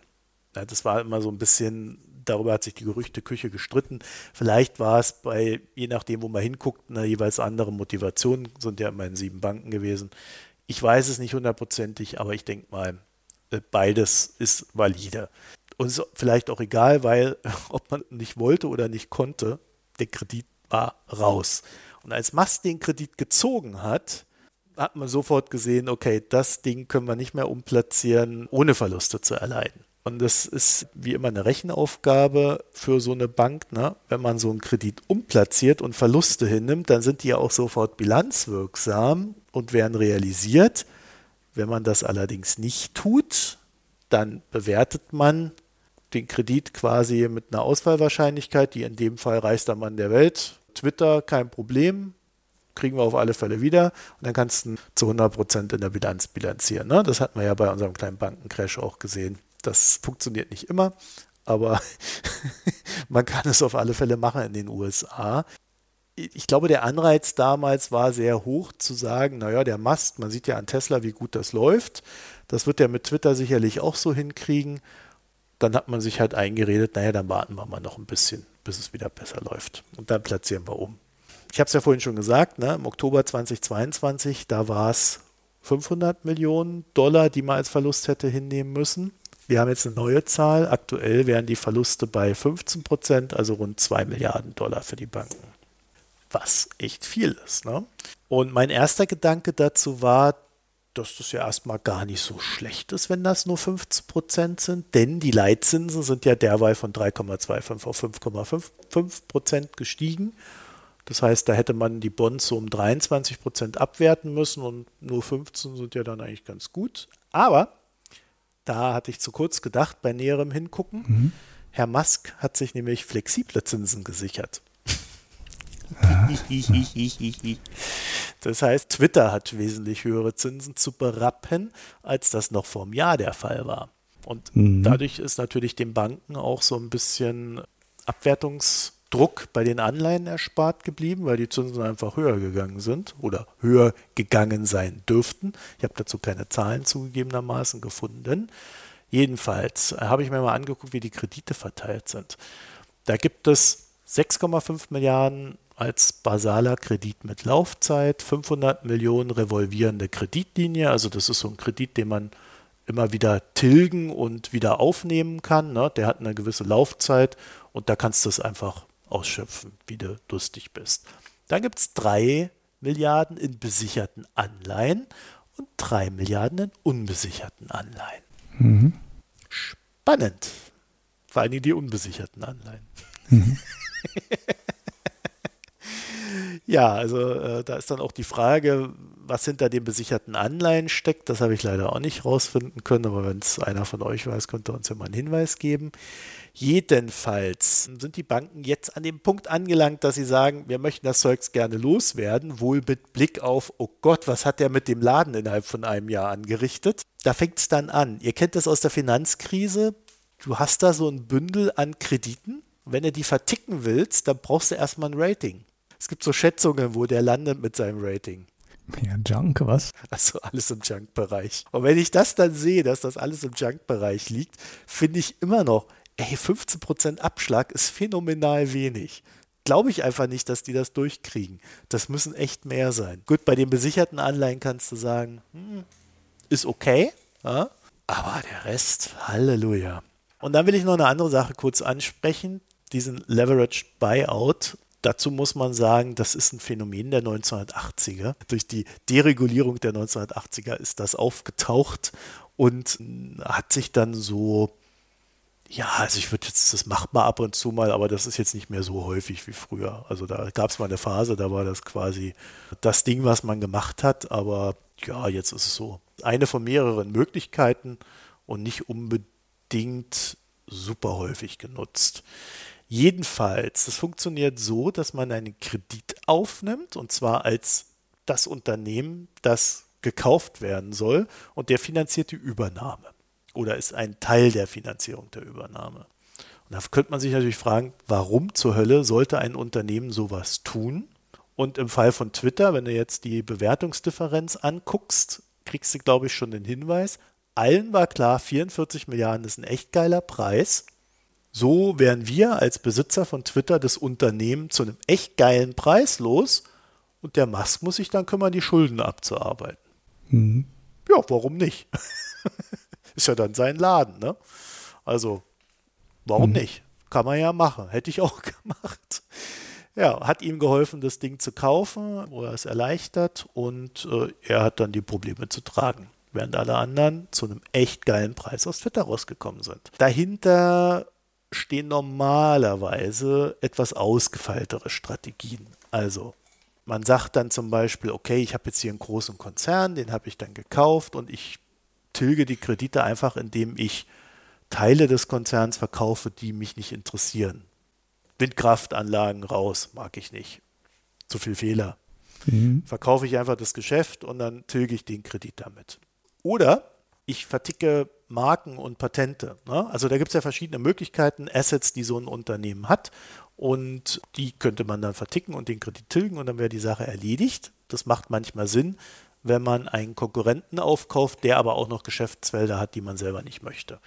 Ja, das war immer so ein bisschen, darüber hat sich die Gerüchteküche gestritten. Vielleicht war es bei, je nachdem, wo man hinguckt, eine jeweils andere Motivation, sind ja immer in sieben Banken gewesen. Ich weiß es nicht hundertprozentig, aber ich denke mal, äh, beides ist valide. Und ist vielleicht auch egal, weil ob man nicht wollte oder nicht konnte, der Kredit war raus. Und als Mast den Kredit gezogen hat, hat man sofort gesehen, okay, das Ding können wir nicht mehr umplatzieren, ohne Verluste zu erleiden. Und das ist wie immer eine Rechenaufgabe für so eine Bank. Ne? Wenn man so einen Kredit umplatziert und Verluste hinnimmt, dann sind die ja auch sofort bilanzwirksam und werden realisiert. Wenn man das allerdings nicht tut, dann bewertet man den Kredit quasi mit einer Ausfallwahrscheinlichkeit, die in dem Fall reichster Mann der Welt. Twitter, kein Problem, kriegen wir auf alle Fälle wieder und dann kannst du zu 100 Prozent in der Bilanz bilanzieren. Ne? Das hatten wir ja bei unserem kleinen Bankencrash auch gesehen. Das funktioniert nicht immer, aber man kann es auf alle Fälle machen in den USA. Ich glaube, der Anreiz damals war sehr hoch zu sagen, naja, der Mast, man sieht ja an Tesla, wie gut das läuft. Das wird er mit Twitter sicherlich auch so hinkriegen. Dann hat man sich halt eingeredet, naja, dann warten wir mal noch ein bisschen, bis es wieder besser läuft. Und dann platzieren wir um. Ich habe es ja vorhin schon gesagt, ne, im Oktober 2022, da war es 500 Millionen Dollar, die man als Verlust hätte hinnehmen müssen. Wir haben jetzt eine neue Zahl. Aktuell wären die Verluste bei 15 Prozent, also rund 2 Milliarden Dollar für die Banken. Was echt viel ist. Ne? Und mein erster Gedanke dazu war, dass das ja erstmal gar nicht so schlecht ist, wenn das nur 15 Prozent sind, denn die Leitzinsen sind ja derweil von 3,25 auf 5,5 Prozent gestiegen. Das heißt, da hätte man die Bonds so um 23 Prozent abwerten müssen und nur 15 sind ja dann eigentlich ganz gut. Aber da hatte ich zu kurz gedacht bei näherem Hingucken. Mhm. Herr Musk hat sich nämlich flexible Zinsen gesichert. das heißt, Twitter hat wesentlich höhere Zinsen zu berappen, als das noch vor einem Jahr der Fall war. Und mhm. dadurch ist natürlich den Banken auch so ein bisschen Abwertungs- Druck bei den Anleihen erspart geblieben, weil die Zinsen einfach höher gegangen sind oder höher gegangen sein dürften. Ich habe dazu keine Zahlen zugegebenermaßen gefunden. Jedenfalls habe ich mir mal angeguckt, wie die Kredite verteilt sind. Da gibt es 6,5 Milliarden als basaler Kredit mit Laufzeit, 500 Millionen revolvierende Kreditlinie, also das ist so ein Kredit, den man immer wieder tilgen und wieder aufnehmen kann. Ne? Der hat eine gewisse Laufzeit und da kannst du es einfach ausschöpfen, wie du lustig bist. Dann gibt es drei Milliarden in besicherten Anleihen und drei Milliarden in unbesicherten Anleihen. Mhm. Spannend. Vor allem die unbesicherten Anleihen. Mhm. ja, also äh, da ist dann auch die Frage, was hinter den besicherten Anleihen steckt. Das habe ich leider auch nicht rausfinden können, aber wenn es einer von euch weiß, könnte uns ja mal einen Hinweis geben. Jedenfalls sind die Banken jetzt an dem Punkt angelangt, dass sie sagen, wir möchten das Zeugs gerne loswerden, wohl mit Blick auf, oh Gott, was hat der mit dem Laden innerhalb von einem Jahr angerichtet? Da fängt es dann an. Ihr kennt das aus der Finanzkrise. Du hast da so ein Bündel an Krediten. Wenn du die verticken willst, dann brauchst du erstmal ein Rating. Es gibt so Schätzungen, wo der landet mit seinem Rating. Ja, Junk, was? Also alles im Junk-Bereich. Und wenn ich das dann sehe, dass das alles im Junk-Bereich liegt, finde ich immer noch, ey, 15% Abschlag ist phänomenal wenig. Glaube ich einfach nicht, dass die das durchkriegen. Das müssen echt mehr sein. Gut, bei den besicherten Anleihen kannst du sagen, hm, ist okay, ja? aber der Rest, Halleluja. Und dann will ich noch eine andere Sache kurz ansprechen, diesen Leveraged Buyout. Dazu muss man sagen, das ist ein Phänomen der 1980er. Durch die Deregulierung der 1980er ist das aufgetaucht und hat sich dann so ja, also ich würde jetzt, das macht man ab und zu mal, aber das ist jetzt nicht mehr so häufig wie früher. Also da gab es mal eine Phase, da war das quasi das Ding, was man gemacht hat, aber ja, jetzt ist es so. Eine von mehreren Möglichkeiten und nicht unbedingt super häufig genutzt. Jedenfalls, das funktioniert so, dass man einen Kredit aufnimmt und zwar als das Unternehmen, das gekauft werden soll und der finanziert die Übernahme. Oder ist ein Teil der Finanzierung der Übernahme. Und da könnte man sich natürlich fragen, warum zur Hölle sollte ein Unternehmen sowas tun? Und im Fall von Twitter, wenn du jetzt die Bewertungsdifferenz anguckst, kriegst du, glaube ich, schon den Hinweis. Allen war klar, 44 Milliarden ist ein echt geiler Preis. So wären wir als Besitzer von Twitter das Unternehmen zu einem echt geilen Preis los und der Musk muss sich dann kümmern, die Schulden abzuarbeiten. Mhm. Ja, warum nicht? ist ja dann sein Laden, ne? Also, warum mhm. nicht? Kann man ja machen. Hätte ich auch gemacht. Ja, hat ihm geholfen, das Ding zu kaufen, wo er es erleichtert und äh, er hat dann die Probleme zu tragen, während alle anderen zu einem echt geilen Preis aus Twitter rausgekommen sind. Dahinter stehen normalerweise etwas ausgefeiltere Strategien. Also man sagt dann zum Beispiel, okay, ich habe jetzt hier einen großen Konzern, den habe ich dann gekauft und ich tilge die Kredite einfach, indem ich Teile des Konzerns verkaufe, die mich nicht interessieren. Windkraftanlagen raus, mag ich nicht. Zu viel Fehler. Mhm. Verkaufe ich einfach das Geschäft und dann tilge ich den Kredit damit. Oder ich verticke Marken und Patente. Ne? Also da gibt es ja verschiedene Möglichkeiten, Assets, die so ein Unternehmen hat. Und die könnte man dann verticken und den Kredit tilgen und dann wäre die Sache erledigt. Das macht manchmal Sinn, wenn man einen Konkurrenten aufkauft, der aber auch noch Geschäftsfelder hat, die man selber nicht möchte.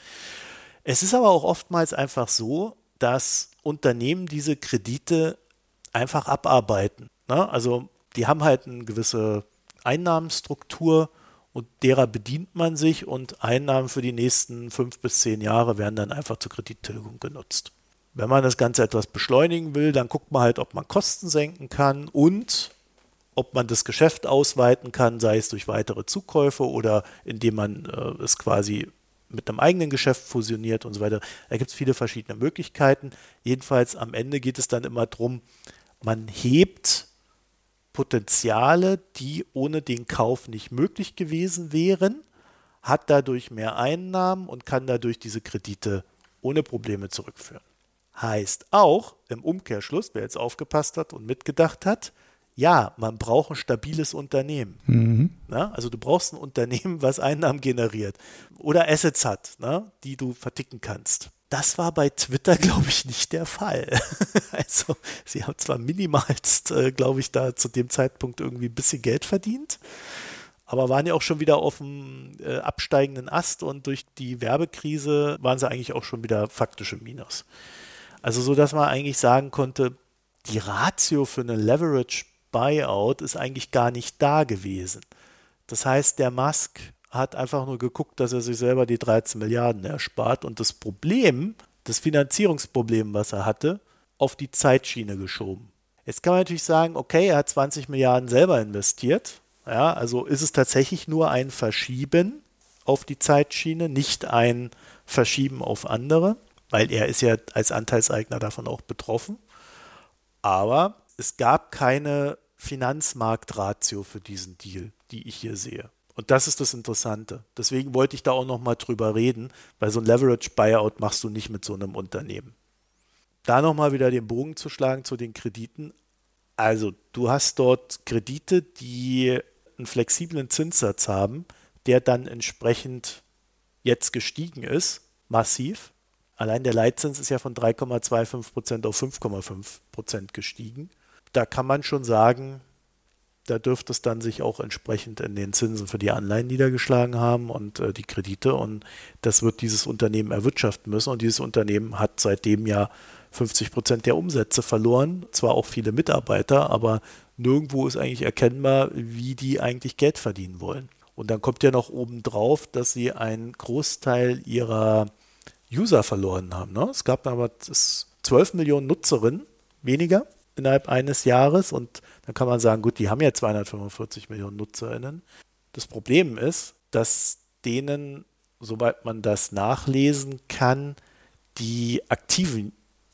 Es ist aber auch oftmals einfach so, dass Unternehmen diese Kredite einfach abarbeiten. Ne? Also die haben halt eine gewisse Einnahmenstruktur und derer bedient man sich und Einnahmen für die nächsten fünf bis zehn Jahre werden dann einfach zur Kredittilgung genutzt. Wenn man das Ganze etwas beschleunigen will, dann guckt man halt, ob man Kosten senken kann und ob man das Geschäft ausweiten kann, sei es durch weitere Zukäufe oder indem man äh, es quasi mit einem eigenen Geschäft fusioniert und so weiter. Da gibt es viele verschiedene Möglichkeiten. Jedenfalls am Ende geht es dann immer darum, man hebt Potenziale, die ohne den Kauf nicht möglich gewesen wären, hat dadurch mehr Einnahmen und kann dadurch diese Kredite ohne Probleme zurückführen. Heißt auch im Umkehrschluss, wer jetzt aufgepasst hat und mitgedacht hat, ja, man braucht ein stabiles Unternehmen. Mhm. Na, also du brauchst ein Unternehmen, was Einnahmen generiert oder Assets hat, na, die du verticken kannst. Das war bei Twitter, glaube ich, nicht der Fall. also sie haben zwar minimalst, äh, glaube ich, da zu dem Zeitpunkt irgendwie ein bisschen Geld verdient, aber waren ja auch schon wieder auf dem äh, absteigenden Ast und durch die Werbekrise waren sie eigentlich auch schon wieder faktisch im Minus. Also so, dass man eigentlich sagen konnte, die Ratio für eine Leverage Buyout ist eigentlich gar nicht da gewesen. Das heißt, der Musk hat einfach nur geguckt, dass er sich selber die 13 Milliarden erspart und das Problem, das Finanzierungsproblem, was er hatte, auf die Zeitschiene geschoben. Jetzt kann man natürlich sagen, okay, er hat 20 Milliarden selber investiert. Ja, also ist es tatsächlich nur ein Verschieben auf die Zeitschiene, nicht ein Verschieben auf andere, weil er ist ja als Anteilseigner davon auch betroffen. Aber es gab keine Finanzmarktratio für diesen Deal, die ich hier sehe. Und das ist das Interessante. Deswegen wollte ich da auch nochmal drüber reden, weil so ein Leverage Buyout machst du nicht mit so einem Unternehmen. Da nochmal wieder den Bogen zu schlagen zu den Krediten. Also, du hast dort Kredite, die einen flexiblen Zinssatz haben, der dann entsprechend jetzt gestiegen ist, massiv. Allein der Leitzins ist ja von 3,25% auf 5,5% gestiegen da kann man schon sagen, da dürfte es dann sich auch entsprechend in den Zinsen für die Anleihen niedergeschlagen haben und äh, die Kredite. Und das wird dieses Unternehmen erwirtschaften müssen. Und dieses Unternehmen hat seitdem ja 50 Prozent der Umsätze verloren. Zwar auch viele Mitarbeiter, aber nirgendwo ist eigentlich erkennbar, wie die eigentlich Geld verdienen wollen. Und dann kommt ja noch obendrauf, dass sie einen Großteil ihrer User verloren haben. Ne? Es gab aber 12 Millionen Nutzerinnen weniger innerhalb eines Jahres und dann kann man sagen, gut, die haben ja 245 Millionen NutzerInnen. Das Problem ist, dass denen, soweit man das nachlesen kann, die aktiven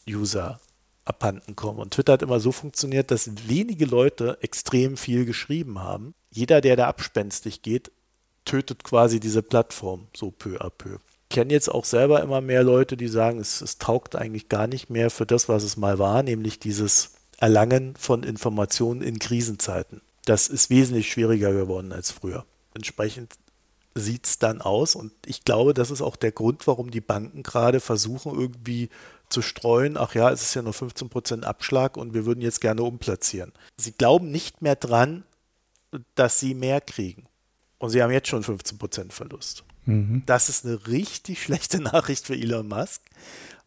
User abhanden kommen. Und Twitter hat immer so funktioniert, dass wenige Leute extrem viel geschrieben haben. Jeder, der da abspenstig geht, tötet quasi diese Plattform so peu à peu. Ich kenne jetzt auch selber immer mehr Leute, die sagen, es, es taugt eigentlich gar nicht mehr für das, was es mal war, nämlich dieses Erlangen von Informationen in Krisenzeiten. Das ist wesentlich schwieriger geworden als früher. Entsprechend sieht es dann aus. Und ich glaube, das ist auch der Grund, warum die Banken gerade versuchen, irgendwie zu streuen, ach ja, es ist ja nur 15% Abschlag und wir würden jetzt gerne umplatzieren. Sie glauben nicht mehr dran, dass sie mehr kriegen. Und sie haben jetzt schon 15% Verlust. Mhm. Das ist eine richtig schlechte Nachricht für Elon Musk,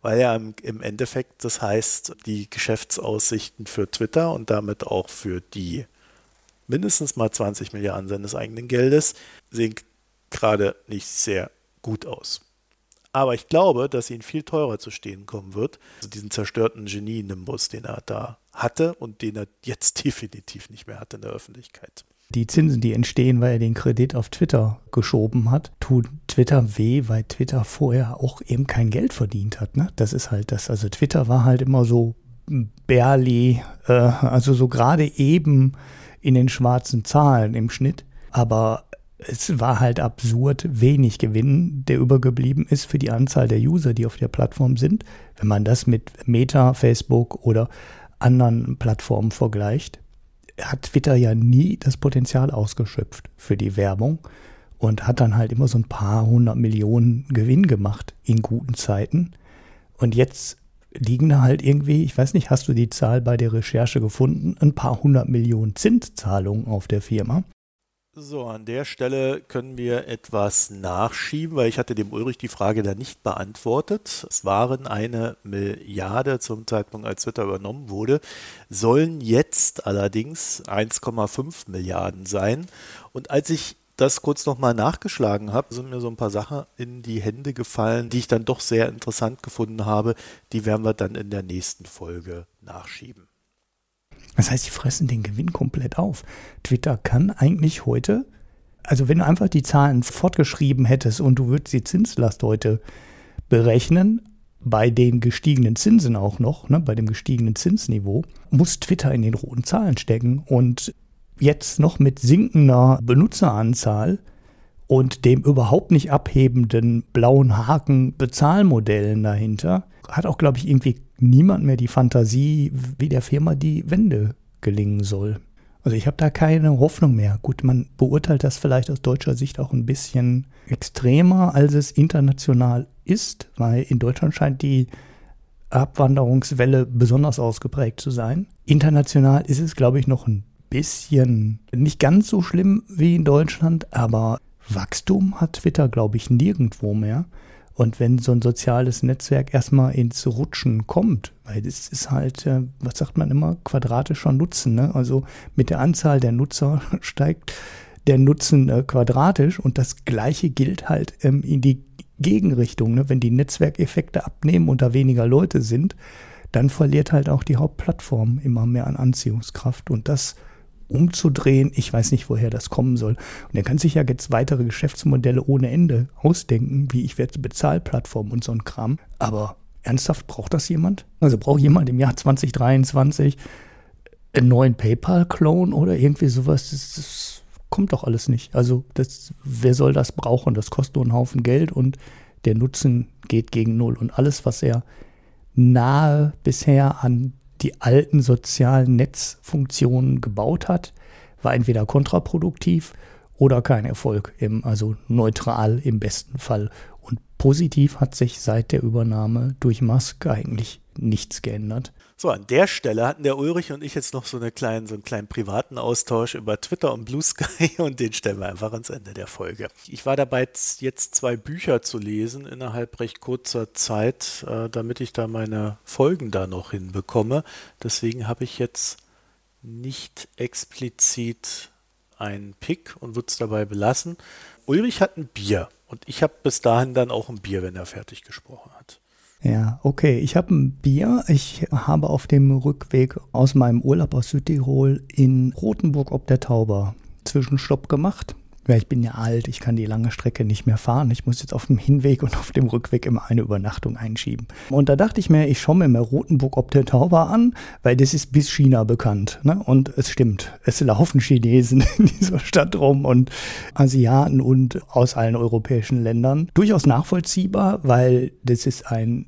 weil ja im, Endeffekt das heißt, die Geschäftsaussichten für Twitter und damit auch für die mindestens mal 20 Milliarden seines eigenen Geldes sehen gerade nicht sehr gut aus. Aber ich glaube, dass ihn viel teurer zu stehen kommen wird. Also diesen zerstörten Genie-Nimbus, den er da hatte und den er jetzt definitiv nicht mehr hat in der Öffentlichkeit. Die Zinsen, die entstehen, weil er den Kredit auf Twitter geschoben hat, tun Twitter weh, weil Twitter vorher auch eben kein Geld verdient hat. Ne? Das ist halt das. Also Twitter war halt immer so barely, äh, also so gerade eben in den schwarzen Zahlen im Schnitt. Aber es war halt absurd wenig Gewinn, der übergeblieben ist für die Anzahl der User, die auf der Plattform sind, wenn man das mit Meta, Facebook oder anderen Plattformen vergleicht. Hat Twitter ja nie das Potenzial ausgeschöpft für die Werbung und hat dann halt immer so ein paar hundert Millionen Gewinn gemacht in guten Zeiten. Und jetzt liegen da halt irgendwie, ich weiß nicht, hast du die Zahl bei der Recherche gefunden, ein paar hundert Millionen Zinszahlungen auf der Firma. So, an der Stelle können wir etwas nachschieben, weil ich hatte dem Ulrich die Frage da nicht beantwortet. Es waren eine Milliarde zum Zeitpunkt, als Twitter übernommen wurde, sollen jetzt allerdings 1,5 Milliarden sein. Und als ich das kurz nochmal nachgeschlagen habe, sind mir so ein paar Sachen in die Hände gefallen, die ich dann doch sehr interessant gefunden habe. Die werden wir dann in der nächsten Folge nachschieben. Das heißt, die fressen den Gewinn komplett auf. Twitter kann eigentlich heute, also wenn du einfach die Zahlen fortgeschrieben hättest und du würdest die Zinslast heute berechnen, bei den gestiegenen Zinsen auch noch, ne, bei dem gestiegenen Zinsniveau, muss Twitter in den roten Zahlen stecken. Und jetzt noch mit sinkender Benutzeranzahl und dem überhaupt nicht abhebenden blauen Haken Bezahlmodellen dahinter, hat auch, glaube ich, irgendwie niemand mehr die Fantasie, wie der Firma die Wende gelingen soll. Also ich habe da keine Hoffnung mehr. Gut, man beurteilt das vielleicht aus deutscher Sicht auch ein bisschen extremer, als es international ist, weil in Deutschland scheint die Abwanderungswelle besonders ausgeprägt zu sein. International ist es, glaube ich, noch ein bisschen nicht ganz so schlimm wie in Deutschland, aber Wachstum hat Twitter, glaube ich, nirgendwo mehr. Und wenn so ein soziales Netzwerk erstmal ins Rutschen kommt, weil es ist halt, äh, was sagt man immer, quadratischer Nutzen. Ne? Also mit der Anzahl der Nutzer steigt der Nutzen äh, quadratisch und das gleiche gilt halt ähm, in die Gegenrichtung. Ne? Wenn die Netzwerkeffekte abnehmen und da weniger Leute sind, dann verliert halt auch die Hauptplattform immer mehr an Anziehungskraft und das umzudrehen. Ich weiß nicht, woher das kommen soll. Und er kann sich ja jetzt weitere Geschäftsmodelle ohne Ende ausdenken, wie ich werde Bezahlplattform und so ein Kram. Aber ernsthaft braucht das jemand? Also braucht jemand im Jahr 2023 einen neuen PayPal-Clone oder irgendwie sowas? Das, das, kommt doch alles nicht. Also das, wer soll das brauchen? Das kostet nur einen Haufen Geld und der Nutzen geht gegen Null. Und alles, was er nahe bisher an die alten sozialen Netzfunktionen gebaut hat, war entweder kontraproduktiv oder kein Erfolg, im, also neutral im besten Fall. Und positiv hat sich seit der Übernahme durch Musk eigentlich nichts geändert. So, an der Stelle hatten der Ulrich und ich jetzt noch so, eine kleinen, so einen kleinen privaten Austausch über Twitter und Blue Sky und den stellen wir einfach ans Ende der Folge. Ich war dabei, jetzt zwei Bücher zu lesen innerhalb recht kurzer Zeit, äh, damit ich da meine Folgen da noch hinbekomme. Deswegen habe ich jetzt nicht explizit einen Pick und würde es dabei belassen. Ulrich hat ein Bier und ich habe bis dahin dann auch ein Bier, wenn er fertig gesprochen hat. Ja, okay. Ich habe ein Bier. Ich habe auf dem Rückweg aus meinem Urlaub aus Südtirol in Rothenburg ob der Tauber Zwischenstopp gemacht. Ja, ich bin ja alt, ich kann die lange Strecke nicht mehr fahren. Ich muss jetzt auf dem Hinweg und auf dem Rückweg immer eine Übernachtung einschieben. Und da dachte ich mir, ich schaue mir mal Rotenburg ob der Tauber an, weil das ist bis China bekannt. Ne? Und es stimmt, es laufen Chinesen in dieser Stadt rum und Asiaten und aus allen europäischen Ländern. Durchaus nachvollziehbar, weil das ist ein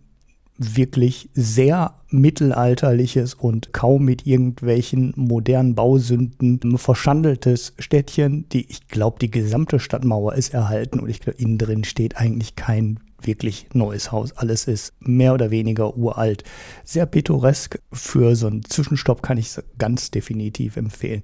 wirklich sehr mittelalterliches und kaum mit irgendwelchen modernen Bausünden verschandeltes Städtchen. Die, ich glaube, die gesamte Stadtmauer ist erhalten und ich glaube, innen drin steht eigentlich kein wirklich neues Haus. Alles ist mehr oder weniger uralt. Sehr pittoresk. Für so einen Zwischenstopp kann ich ganz definitiv empfehlen.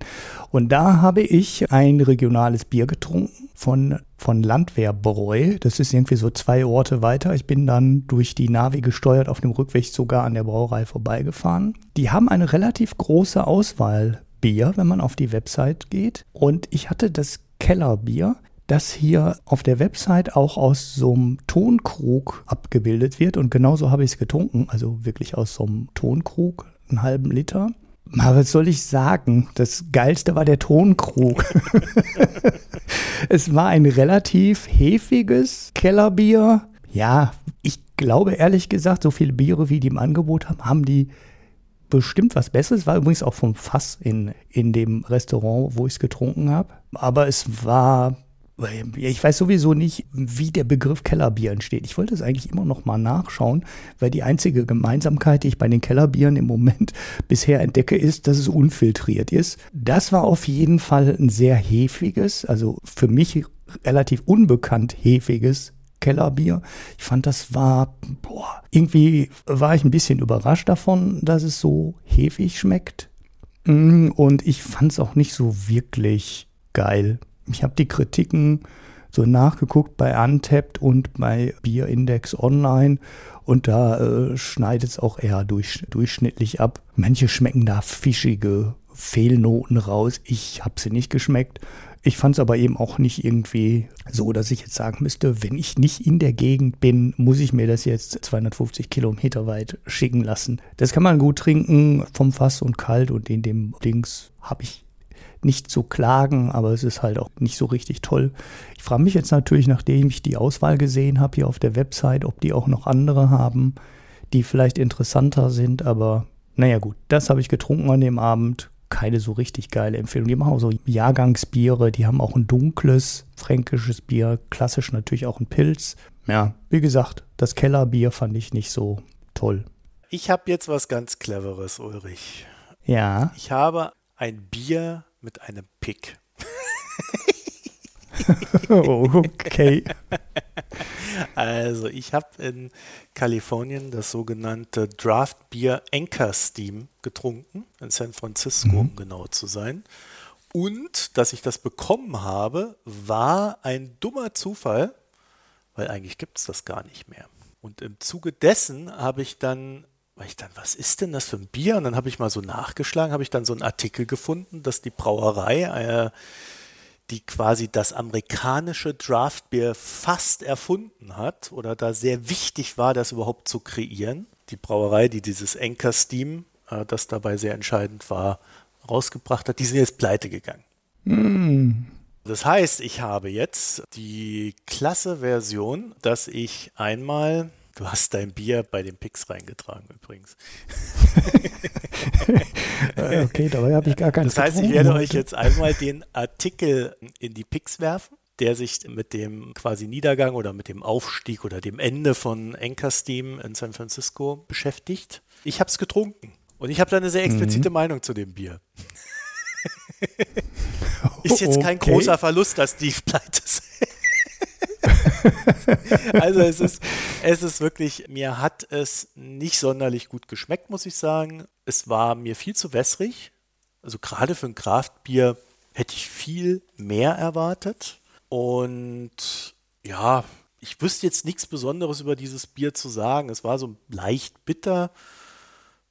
Und da habe ich ein regionales Bier getrunken von, von Landwehrbräu. Das ist irgendwie so zwei Orte weiter. Ich bin dann durch die Navi gesteuert, auf dem Rückweg sogar an der Brauerei vorbeigefahren. Die haben eine relativ große Auswahl Bier, wenn man auf die Website geht. Und ich hatte das Kellerbier das hier auf der Website auch aus so einem Tonkrug abgebildet wird. Und genauso habe ich es getrunken, also wirklich aus so einem Tonkrug, einen halben Liter. Aber was soll ich sagen? Das Geilste war der Tonkrug. es war ein relativ hefiges Kellerbier. Ja, ich glaube ehrlich gesagt, so viele Biere, wie die im Angebot haben, haben die bestimmt was Besseres. War übrigens auch vom Fass in, in dem Restaurant, wo ich es getrunken habe. Aber es war ich weiß sowieso nicht, wie der Begriff Kellerbier entsteht. Ich wollte es eigentlich immer noch mal nachschauen, weil die einzige Gemeinsamkeit, die ich bei den Kellerbieren im Moment bisher entdecke, ist, dass es unfiltriert ist. Das war auf jeden Fall ein sehr hefiges, also für mich relativ unbekannt hefiges Kellerbier. Ich fand, das war, boah, irgendwie war ich ein bisschen überrascht davon, dass es so hefig schmeckt. Mm, und ich fand es auch nicht so wirklich geil ich habe die Kritiken so nachgeguckt bei Untapped und bei Bierindex Online und da äh, schneidet es auch eher durch, durchschnittlich ab. Manche schmecken da fischige Fehlnoten raus. Ich habe sie nicht geschmeckt. Ich fand es aber eben auch nicht irgendwie so, dass ich jetzt sagen müsste, wenn ich nicht in der Gegend bin, muss ich mir das jetzt 250 Kilometer weit schicken lassen. Das kann man gut trinken vom Fass und kalt und in dem Dings habe ich nicht zu klagen, aber es ist halt auch nicht so richtig toll. Ich frage mich jetzt natürlich, nachdem ich die Auswahl gesehen habe hier auf der Website, ob die auch noch andere haben, die vielleicht interessanter sind, aber naja gut, das habe ich getrunken an dem Abend. Keine so richtig geile Empfehlung. Die machen auch so Jahrgangsbiere, die haben auch ein dunkles fränkisches Bier, klassisch natürlich auch ein Pilz. Ja, wie gesagt, das Kellerbier fand ich nicht so toll. Ich habe jetzt was ganz Cleveres, Ulrich. Ja. Ich habe ein Bier mit einem Pick. okay. Also, ich habe in Kalifornien das sogenannte Draft Beer Anchor Steam getrunken, in San Francisco, mhm. um genau zu sein. Und dass ich das bekommen habe, war ein dummer Zufall, weil eigentlich gibt es das gar nicht mehr. Und im Zuge dessen habe ich dann weil ich dann, was ist denn das für ein Bier? Und dann habe ich mal so nachgeschlagen, habe ich dann so einen Artikel gefunden, dass die Brauerei, äh, die quasi das amerikanische Draftbier fast erfunden hat oder da sehr wichtig war, das überhaupt zu kreieren. Die Brauerei, die dieses Anchor Steam, äh, das dabei sehr entscheidend war, rausgebracht hat, die sind jetzt pleite gegangen. Mm. Das heißt, ich habe jetzt die klasse Version, dass ich einmal Du hast dein Bier bei den Picks reingetragen übrigens. okay, dabei habe ich gar keinen Das heißt, ich werde euch jetzt einmal den Artikel in die Picks werfen, der sich mit dem quasi Niedergang oder mit dem Aufstieg oder dem Ende von Anchor Steam in San Francisco beschäftigt. Ich habe es getrunken und ich habe da eine sehr explizite mhm. Meinung zu dem Bier. Ist jetzt kein okay. großer Verlust, dass die pleite sind. also es ist, es ist wirklich, mir hat es nicht sonderlich gut geschmeckt, muss ich sagen. Es war mir viel zu wässrig. Also gerade für ein Kraftbier hätte ich viel mehr erwartet. Und ja, ich wüsste jetzt nichts Besonderes über dieses Bier zu sagen. Es war so leicht bitter,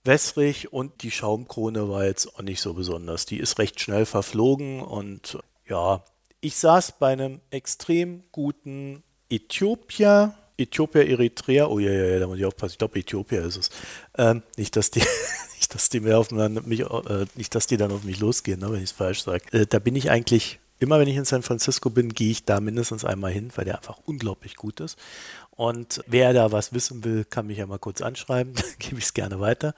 wässrig und die Schaumkrone war jetzt auch nicht so besonders. Die ist recht schnell verflogen und ja, ich saß bei einem extrem guten Äthiopier, Äthiopier, Eritrea, oh ja, ja, ja, da muss ich aufpassen, ich glaube Äthiopier ist es. Ähm, nicht, dass die, nicht, dass die mir auf mich, äh, nicht, dass die dann auf mich losgehen, ne, wenn ich es falsch sage. Äh, da bin ich eigentlich, immer wenn ich in San Francisco bin, gehe ich da mindestens einmal hin, weil der einfach unglaublich gut ist. Und wer da was wissen will, kann mich ja mal kurz anschreiben, dann gebe ich es gerne weiter.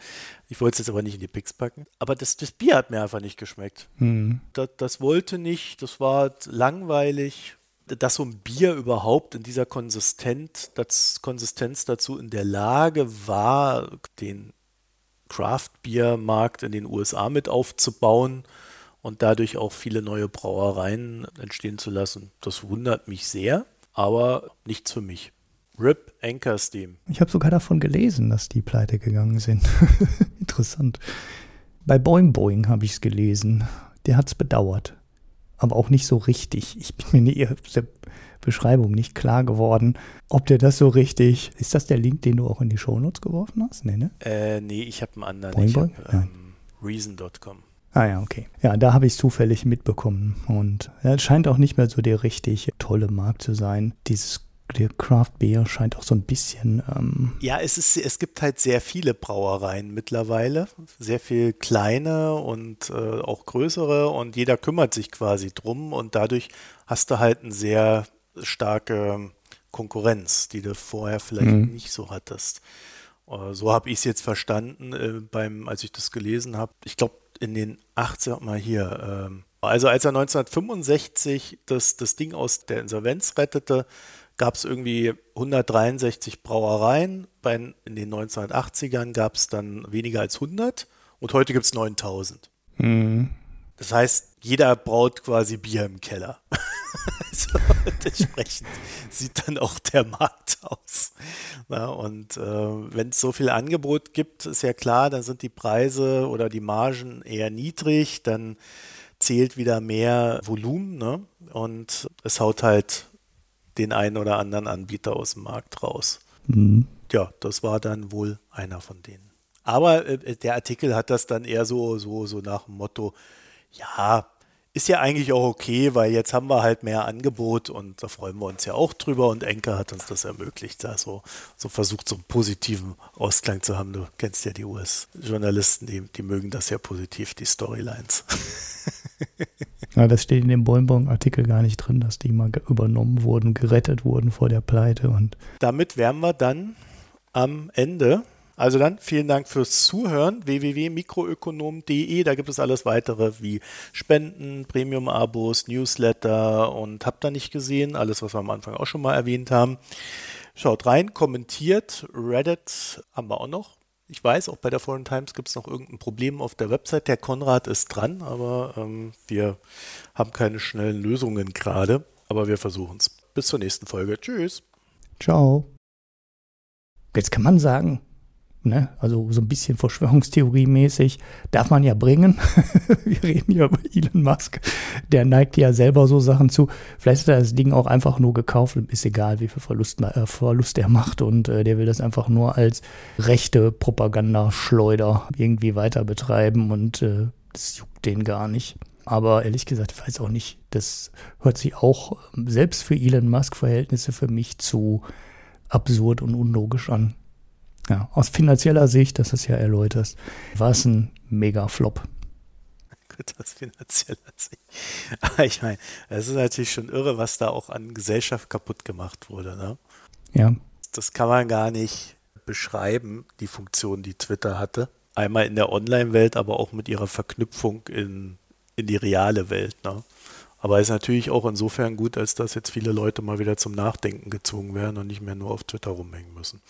Ich wollte es jetzt aber nicht in die Picks packen. Aber das, das Bier hat mir einfach nicht geschmeckt. Mhm. Das, das wollte nicht, das war langweilig, dass so ein Bier überhaupt in dieser Konsistenz, das, Konsistenz dazu in der Lage war, den Craft-Bier-Markt in den USA mit aufzubauen und dadurch auch viele neue Brauereien entstehen zu lassen. Das wundert mich sehr, aber nichts für mich. RIP Anchor Steam. Ich habe sogar davon gelesen, dass die pleite gegangen sind. Interessant. Bei Boing Boing habe ich es gelesen. Der hat es bedauert. Aber auch nicht so richtig. Ich bin mir aus der Beschreibung nicht klar geworden, ob der das so richtig. Ist das der Link, den du auch in die Shownotes geworfen hast? Nee, ne? Äh, nee, ich habe einen anderen. Boing Boing? Hab, ähm, Reason.com. Ah ja, okay. Ja, da habe ich es zufällig mitbekommen. Und es scheint auch nicht mehr so der richtig tolle Markt zu sein. Dieses der Craft Beer scheint auch so ein bisschen. Ähm ja, es, ist, es gibt halt sehr viele Brauereien mittlerweile. Sehr viel kleine und äh, auch größere und jeder kümmert sich quasi drum und dadurch hast du halt eine sehr starke Konkurrenz, die du vorher vielleicht mhm. nicht so hattest. Äh, so habe ich es jetzt verstanden, äh, beim, als ich das gelesen habe. Ich glaube, in den 80er, mal hier, ähm, also als er 1965 das, das Ding aus der Insolvenz rettete, gab es irgendwie 163 Brauereien. Bei, in den 1980ern gab es dann weniger als 100 und heute gibt es 9000. Mhm. Das heißt, jeder braut quasi Bier im Keller. also, entsprechend sieht dann auch der Markt aus. Na, und äh, wenn es so viel Angebot gibt, ist ja klar, dann sind die Preise oder die Margen eher niedrig, dann zählt wieder mehr Volumen ne? und es haut halt den einen oder anderen Anbieter aus dem Markt raus. Mhm. Ja, das war dann wohl einer von denen. Aber äh, der Artikel hat das dann eher so, so, so nach dem Motto, ja, ist ja eigentlich auch okay, weil jetzt haben wir halt mehr Angebot und da freuen wir uns ja auch drüber und Enker hat uns das ermöglicht, da so, so versucht, so einen positiven Ausklang zu haben. Du kennst ja die US-Journalisten, die, die mögen das ja positiv, die Storylines. Ja, das steht in dem Bonbon-Artikel gar nicht drin, dass die mal übernommen wurden, gerettet wurden vor der Pleite. Und Damit wären wir dann am Ende. Also dann vielen Dank fürs Zuhören. www.mikroökonom.de, da gibt es alles weitere wie Spenden, Premium-Abos, Newsletter und habt ihr nicht gesehen, alles, was wir am Anfang auch schon mal erwähnt haben. Schaut rein, kommentiert. Reddit haben wir auch noch. Ich weiß, auch bei der Foreign Times gibt es noch irgendein Problem auf der Website. Der Konrad ist dran, aber ähm, wir haben keine schnellen Lösungen gerade. Aber wir versuchen es. Bis zur nächsten Folge. Tschüss. Ciao. Jetzt kann man sagen, Ne? Also so ein bisschen Verschwörungstheorie-mäßig darf man ja bringen. Wir reden hier über Elon Musk. Der neigt ja selber so Sachen zu. Vielleicht hat er das Ding auch einfach nur gekauft und ist egal, wie viel Verlust, äh, Verlust er macht. Und äh, der will das einfach nur als rechte Propagandaschleuder irgendwie weiter betreiben. Und äh, das juckt den gar nicht. Aber ehrlich gesagt, ich weiß auch nicht, das hört sich auch ähm, selbst für Elon Musk-Verhältnisse für mich zu absurd und unlogisch an. Ja, aus finanzieller Sicht, das ist ja erläutert, war es ein Mega-Flop. Gut, aus finanzieller Sicht. Aber ich meine, es ist natürlich schon irre, was da auch an Gesellschaft kaputt gemacht wurde. Ne? Ja. Das kann man gar nicht beschreiben, die Funktion, die Twitter hatte. Einmal in der Online-Welt, aber auch mit ihrer Verknüpfung in, in die reale Welt. Ne? Aber ist natürlich auch insofern gut, als dass jetzt viele Leute mal wieder zum Nachdenken gezwungen werden und nicht mehr nur auf Twitter rumhängen müssen.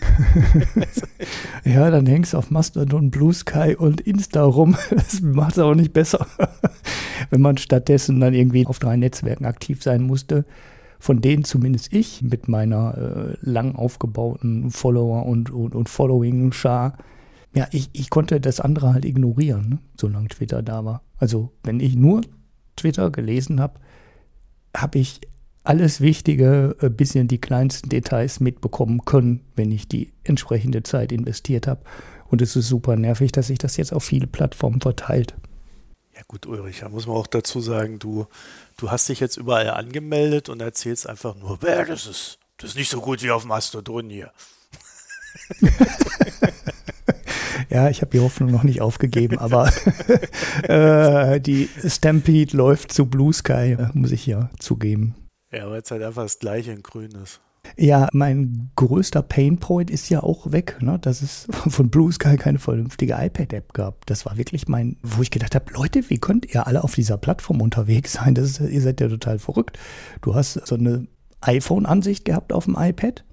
ja, dann hängst du auf Mastodon, Blue Sky und Insta rum. Das macht es auch nicht besser. Wenn man stattdessen dann irgendwie auf drei Netzwerken aktiv sein musste, von denen zumindest ich mit meiner äh, lang aufgebauten Follower- und, und, und Following-Schar, ja, ich, ich konnte das andere halt ignorieren, ne, solange Twitter da war. Also, wenn ich nur Twitter gelesen habe, habe ich alles Wichtige äh, bis in die kleinsten Details mitbekommen können, wenn ich die entsprechende Zeit investiert habe. Und es ist super nervig, dass sich das jetzt auf viele Plattformen verteilt. Ja gut, Ulrich, da muss man auch dazu sagen, du, du hast dich jetzt überall angemeldet und erzählst einfach nur, das ist, das ist nicht so gut wie auf Mastodon hier. ja, ich habe die Hoffnung noch nicht aufgegeben, aber äh, die Stampede läuft zu Blue Sky, muss ich ja zugeben. Ja, weil es halt einfach das gleiche in grün ist. Ja, mein größter Painpoint ist ja auch weg, ne? dass es von Blue Sky keine vernünftige iPad-App gab. Das war wirklich mein, wo ich gedacht habe, Leute, wie könnt ihr alle auf dieser Plattform unterwegs sein? Das ist, ihr seid ja total verrückt. Du hast so eine iPhone-Ansicht gehabt auf dem iPad.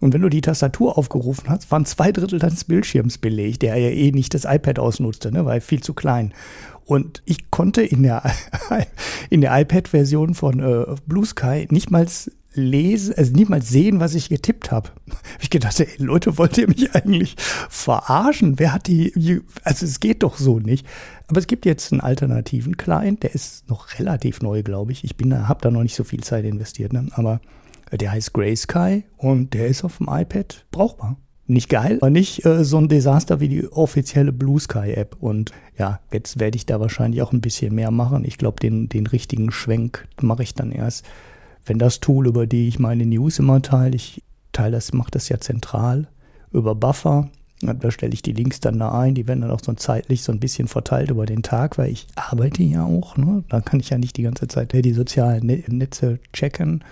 Und wenn du die Tastatur aufgerufen hast, waren zwei Drittel deines Bildschirms belegt, der ja eh nicht das iPad ausnutzte, ne, weil viel zu klein. Und ich konnte in der, in der iPad-Version von äh, Blue Sky nicht mal lesen, also nicht mal sehen, was ich getippt habe. Ich gedacht, ey, Leute, wollt ihr mich eigentlich verarschen? Wer hat die, also es geht doch so nicht. Aber es gibt jetzt einen alternativen Client, der ist noch relativ neu, glaube ich. Ich bin da, habe da noch nicht so viel Zeit investiert, ne? aber der heißt Grey Sky und der ist auf dem iPad brauchbar. Nicht geil, aber nicht äh, so ein Desaster wie die offizielle Blue Sky App. Und ja, jetzt werde ich da wahrscheinlich auch ein bisschen mehr machen. Ich glaube, den, den richtigen Schwenk mache ich dann erst, wenn das Tool, über die ich meine News immer teile, ich teile das, mache das ja zentral über Buffer. Da stelle ich die Links dann da ein, die werden dann auch so zeitlich so ein bisschen verteilt über den Tag, weil ich arbeite ja auch. Ne? Da kann ich ja nicht die ganze Zeit die sozialen Netze checken.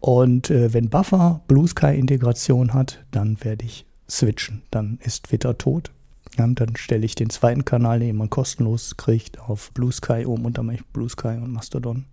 Und äh, wenn Buffer Blue Sky Integration hat, dann werde ich switchen. Dann ist Twitter tot. Ja, dann stelle ich den zweiten Kanal, den man kostenlos kriegt, auf Blue Sky um und dann mache ich Blue Sky und Mastodon.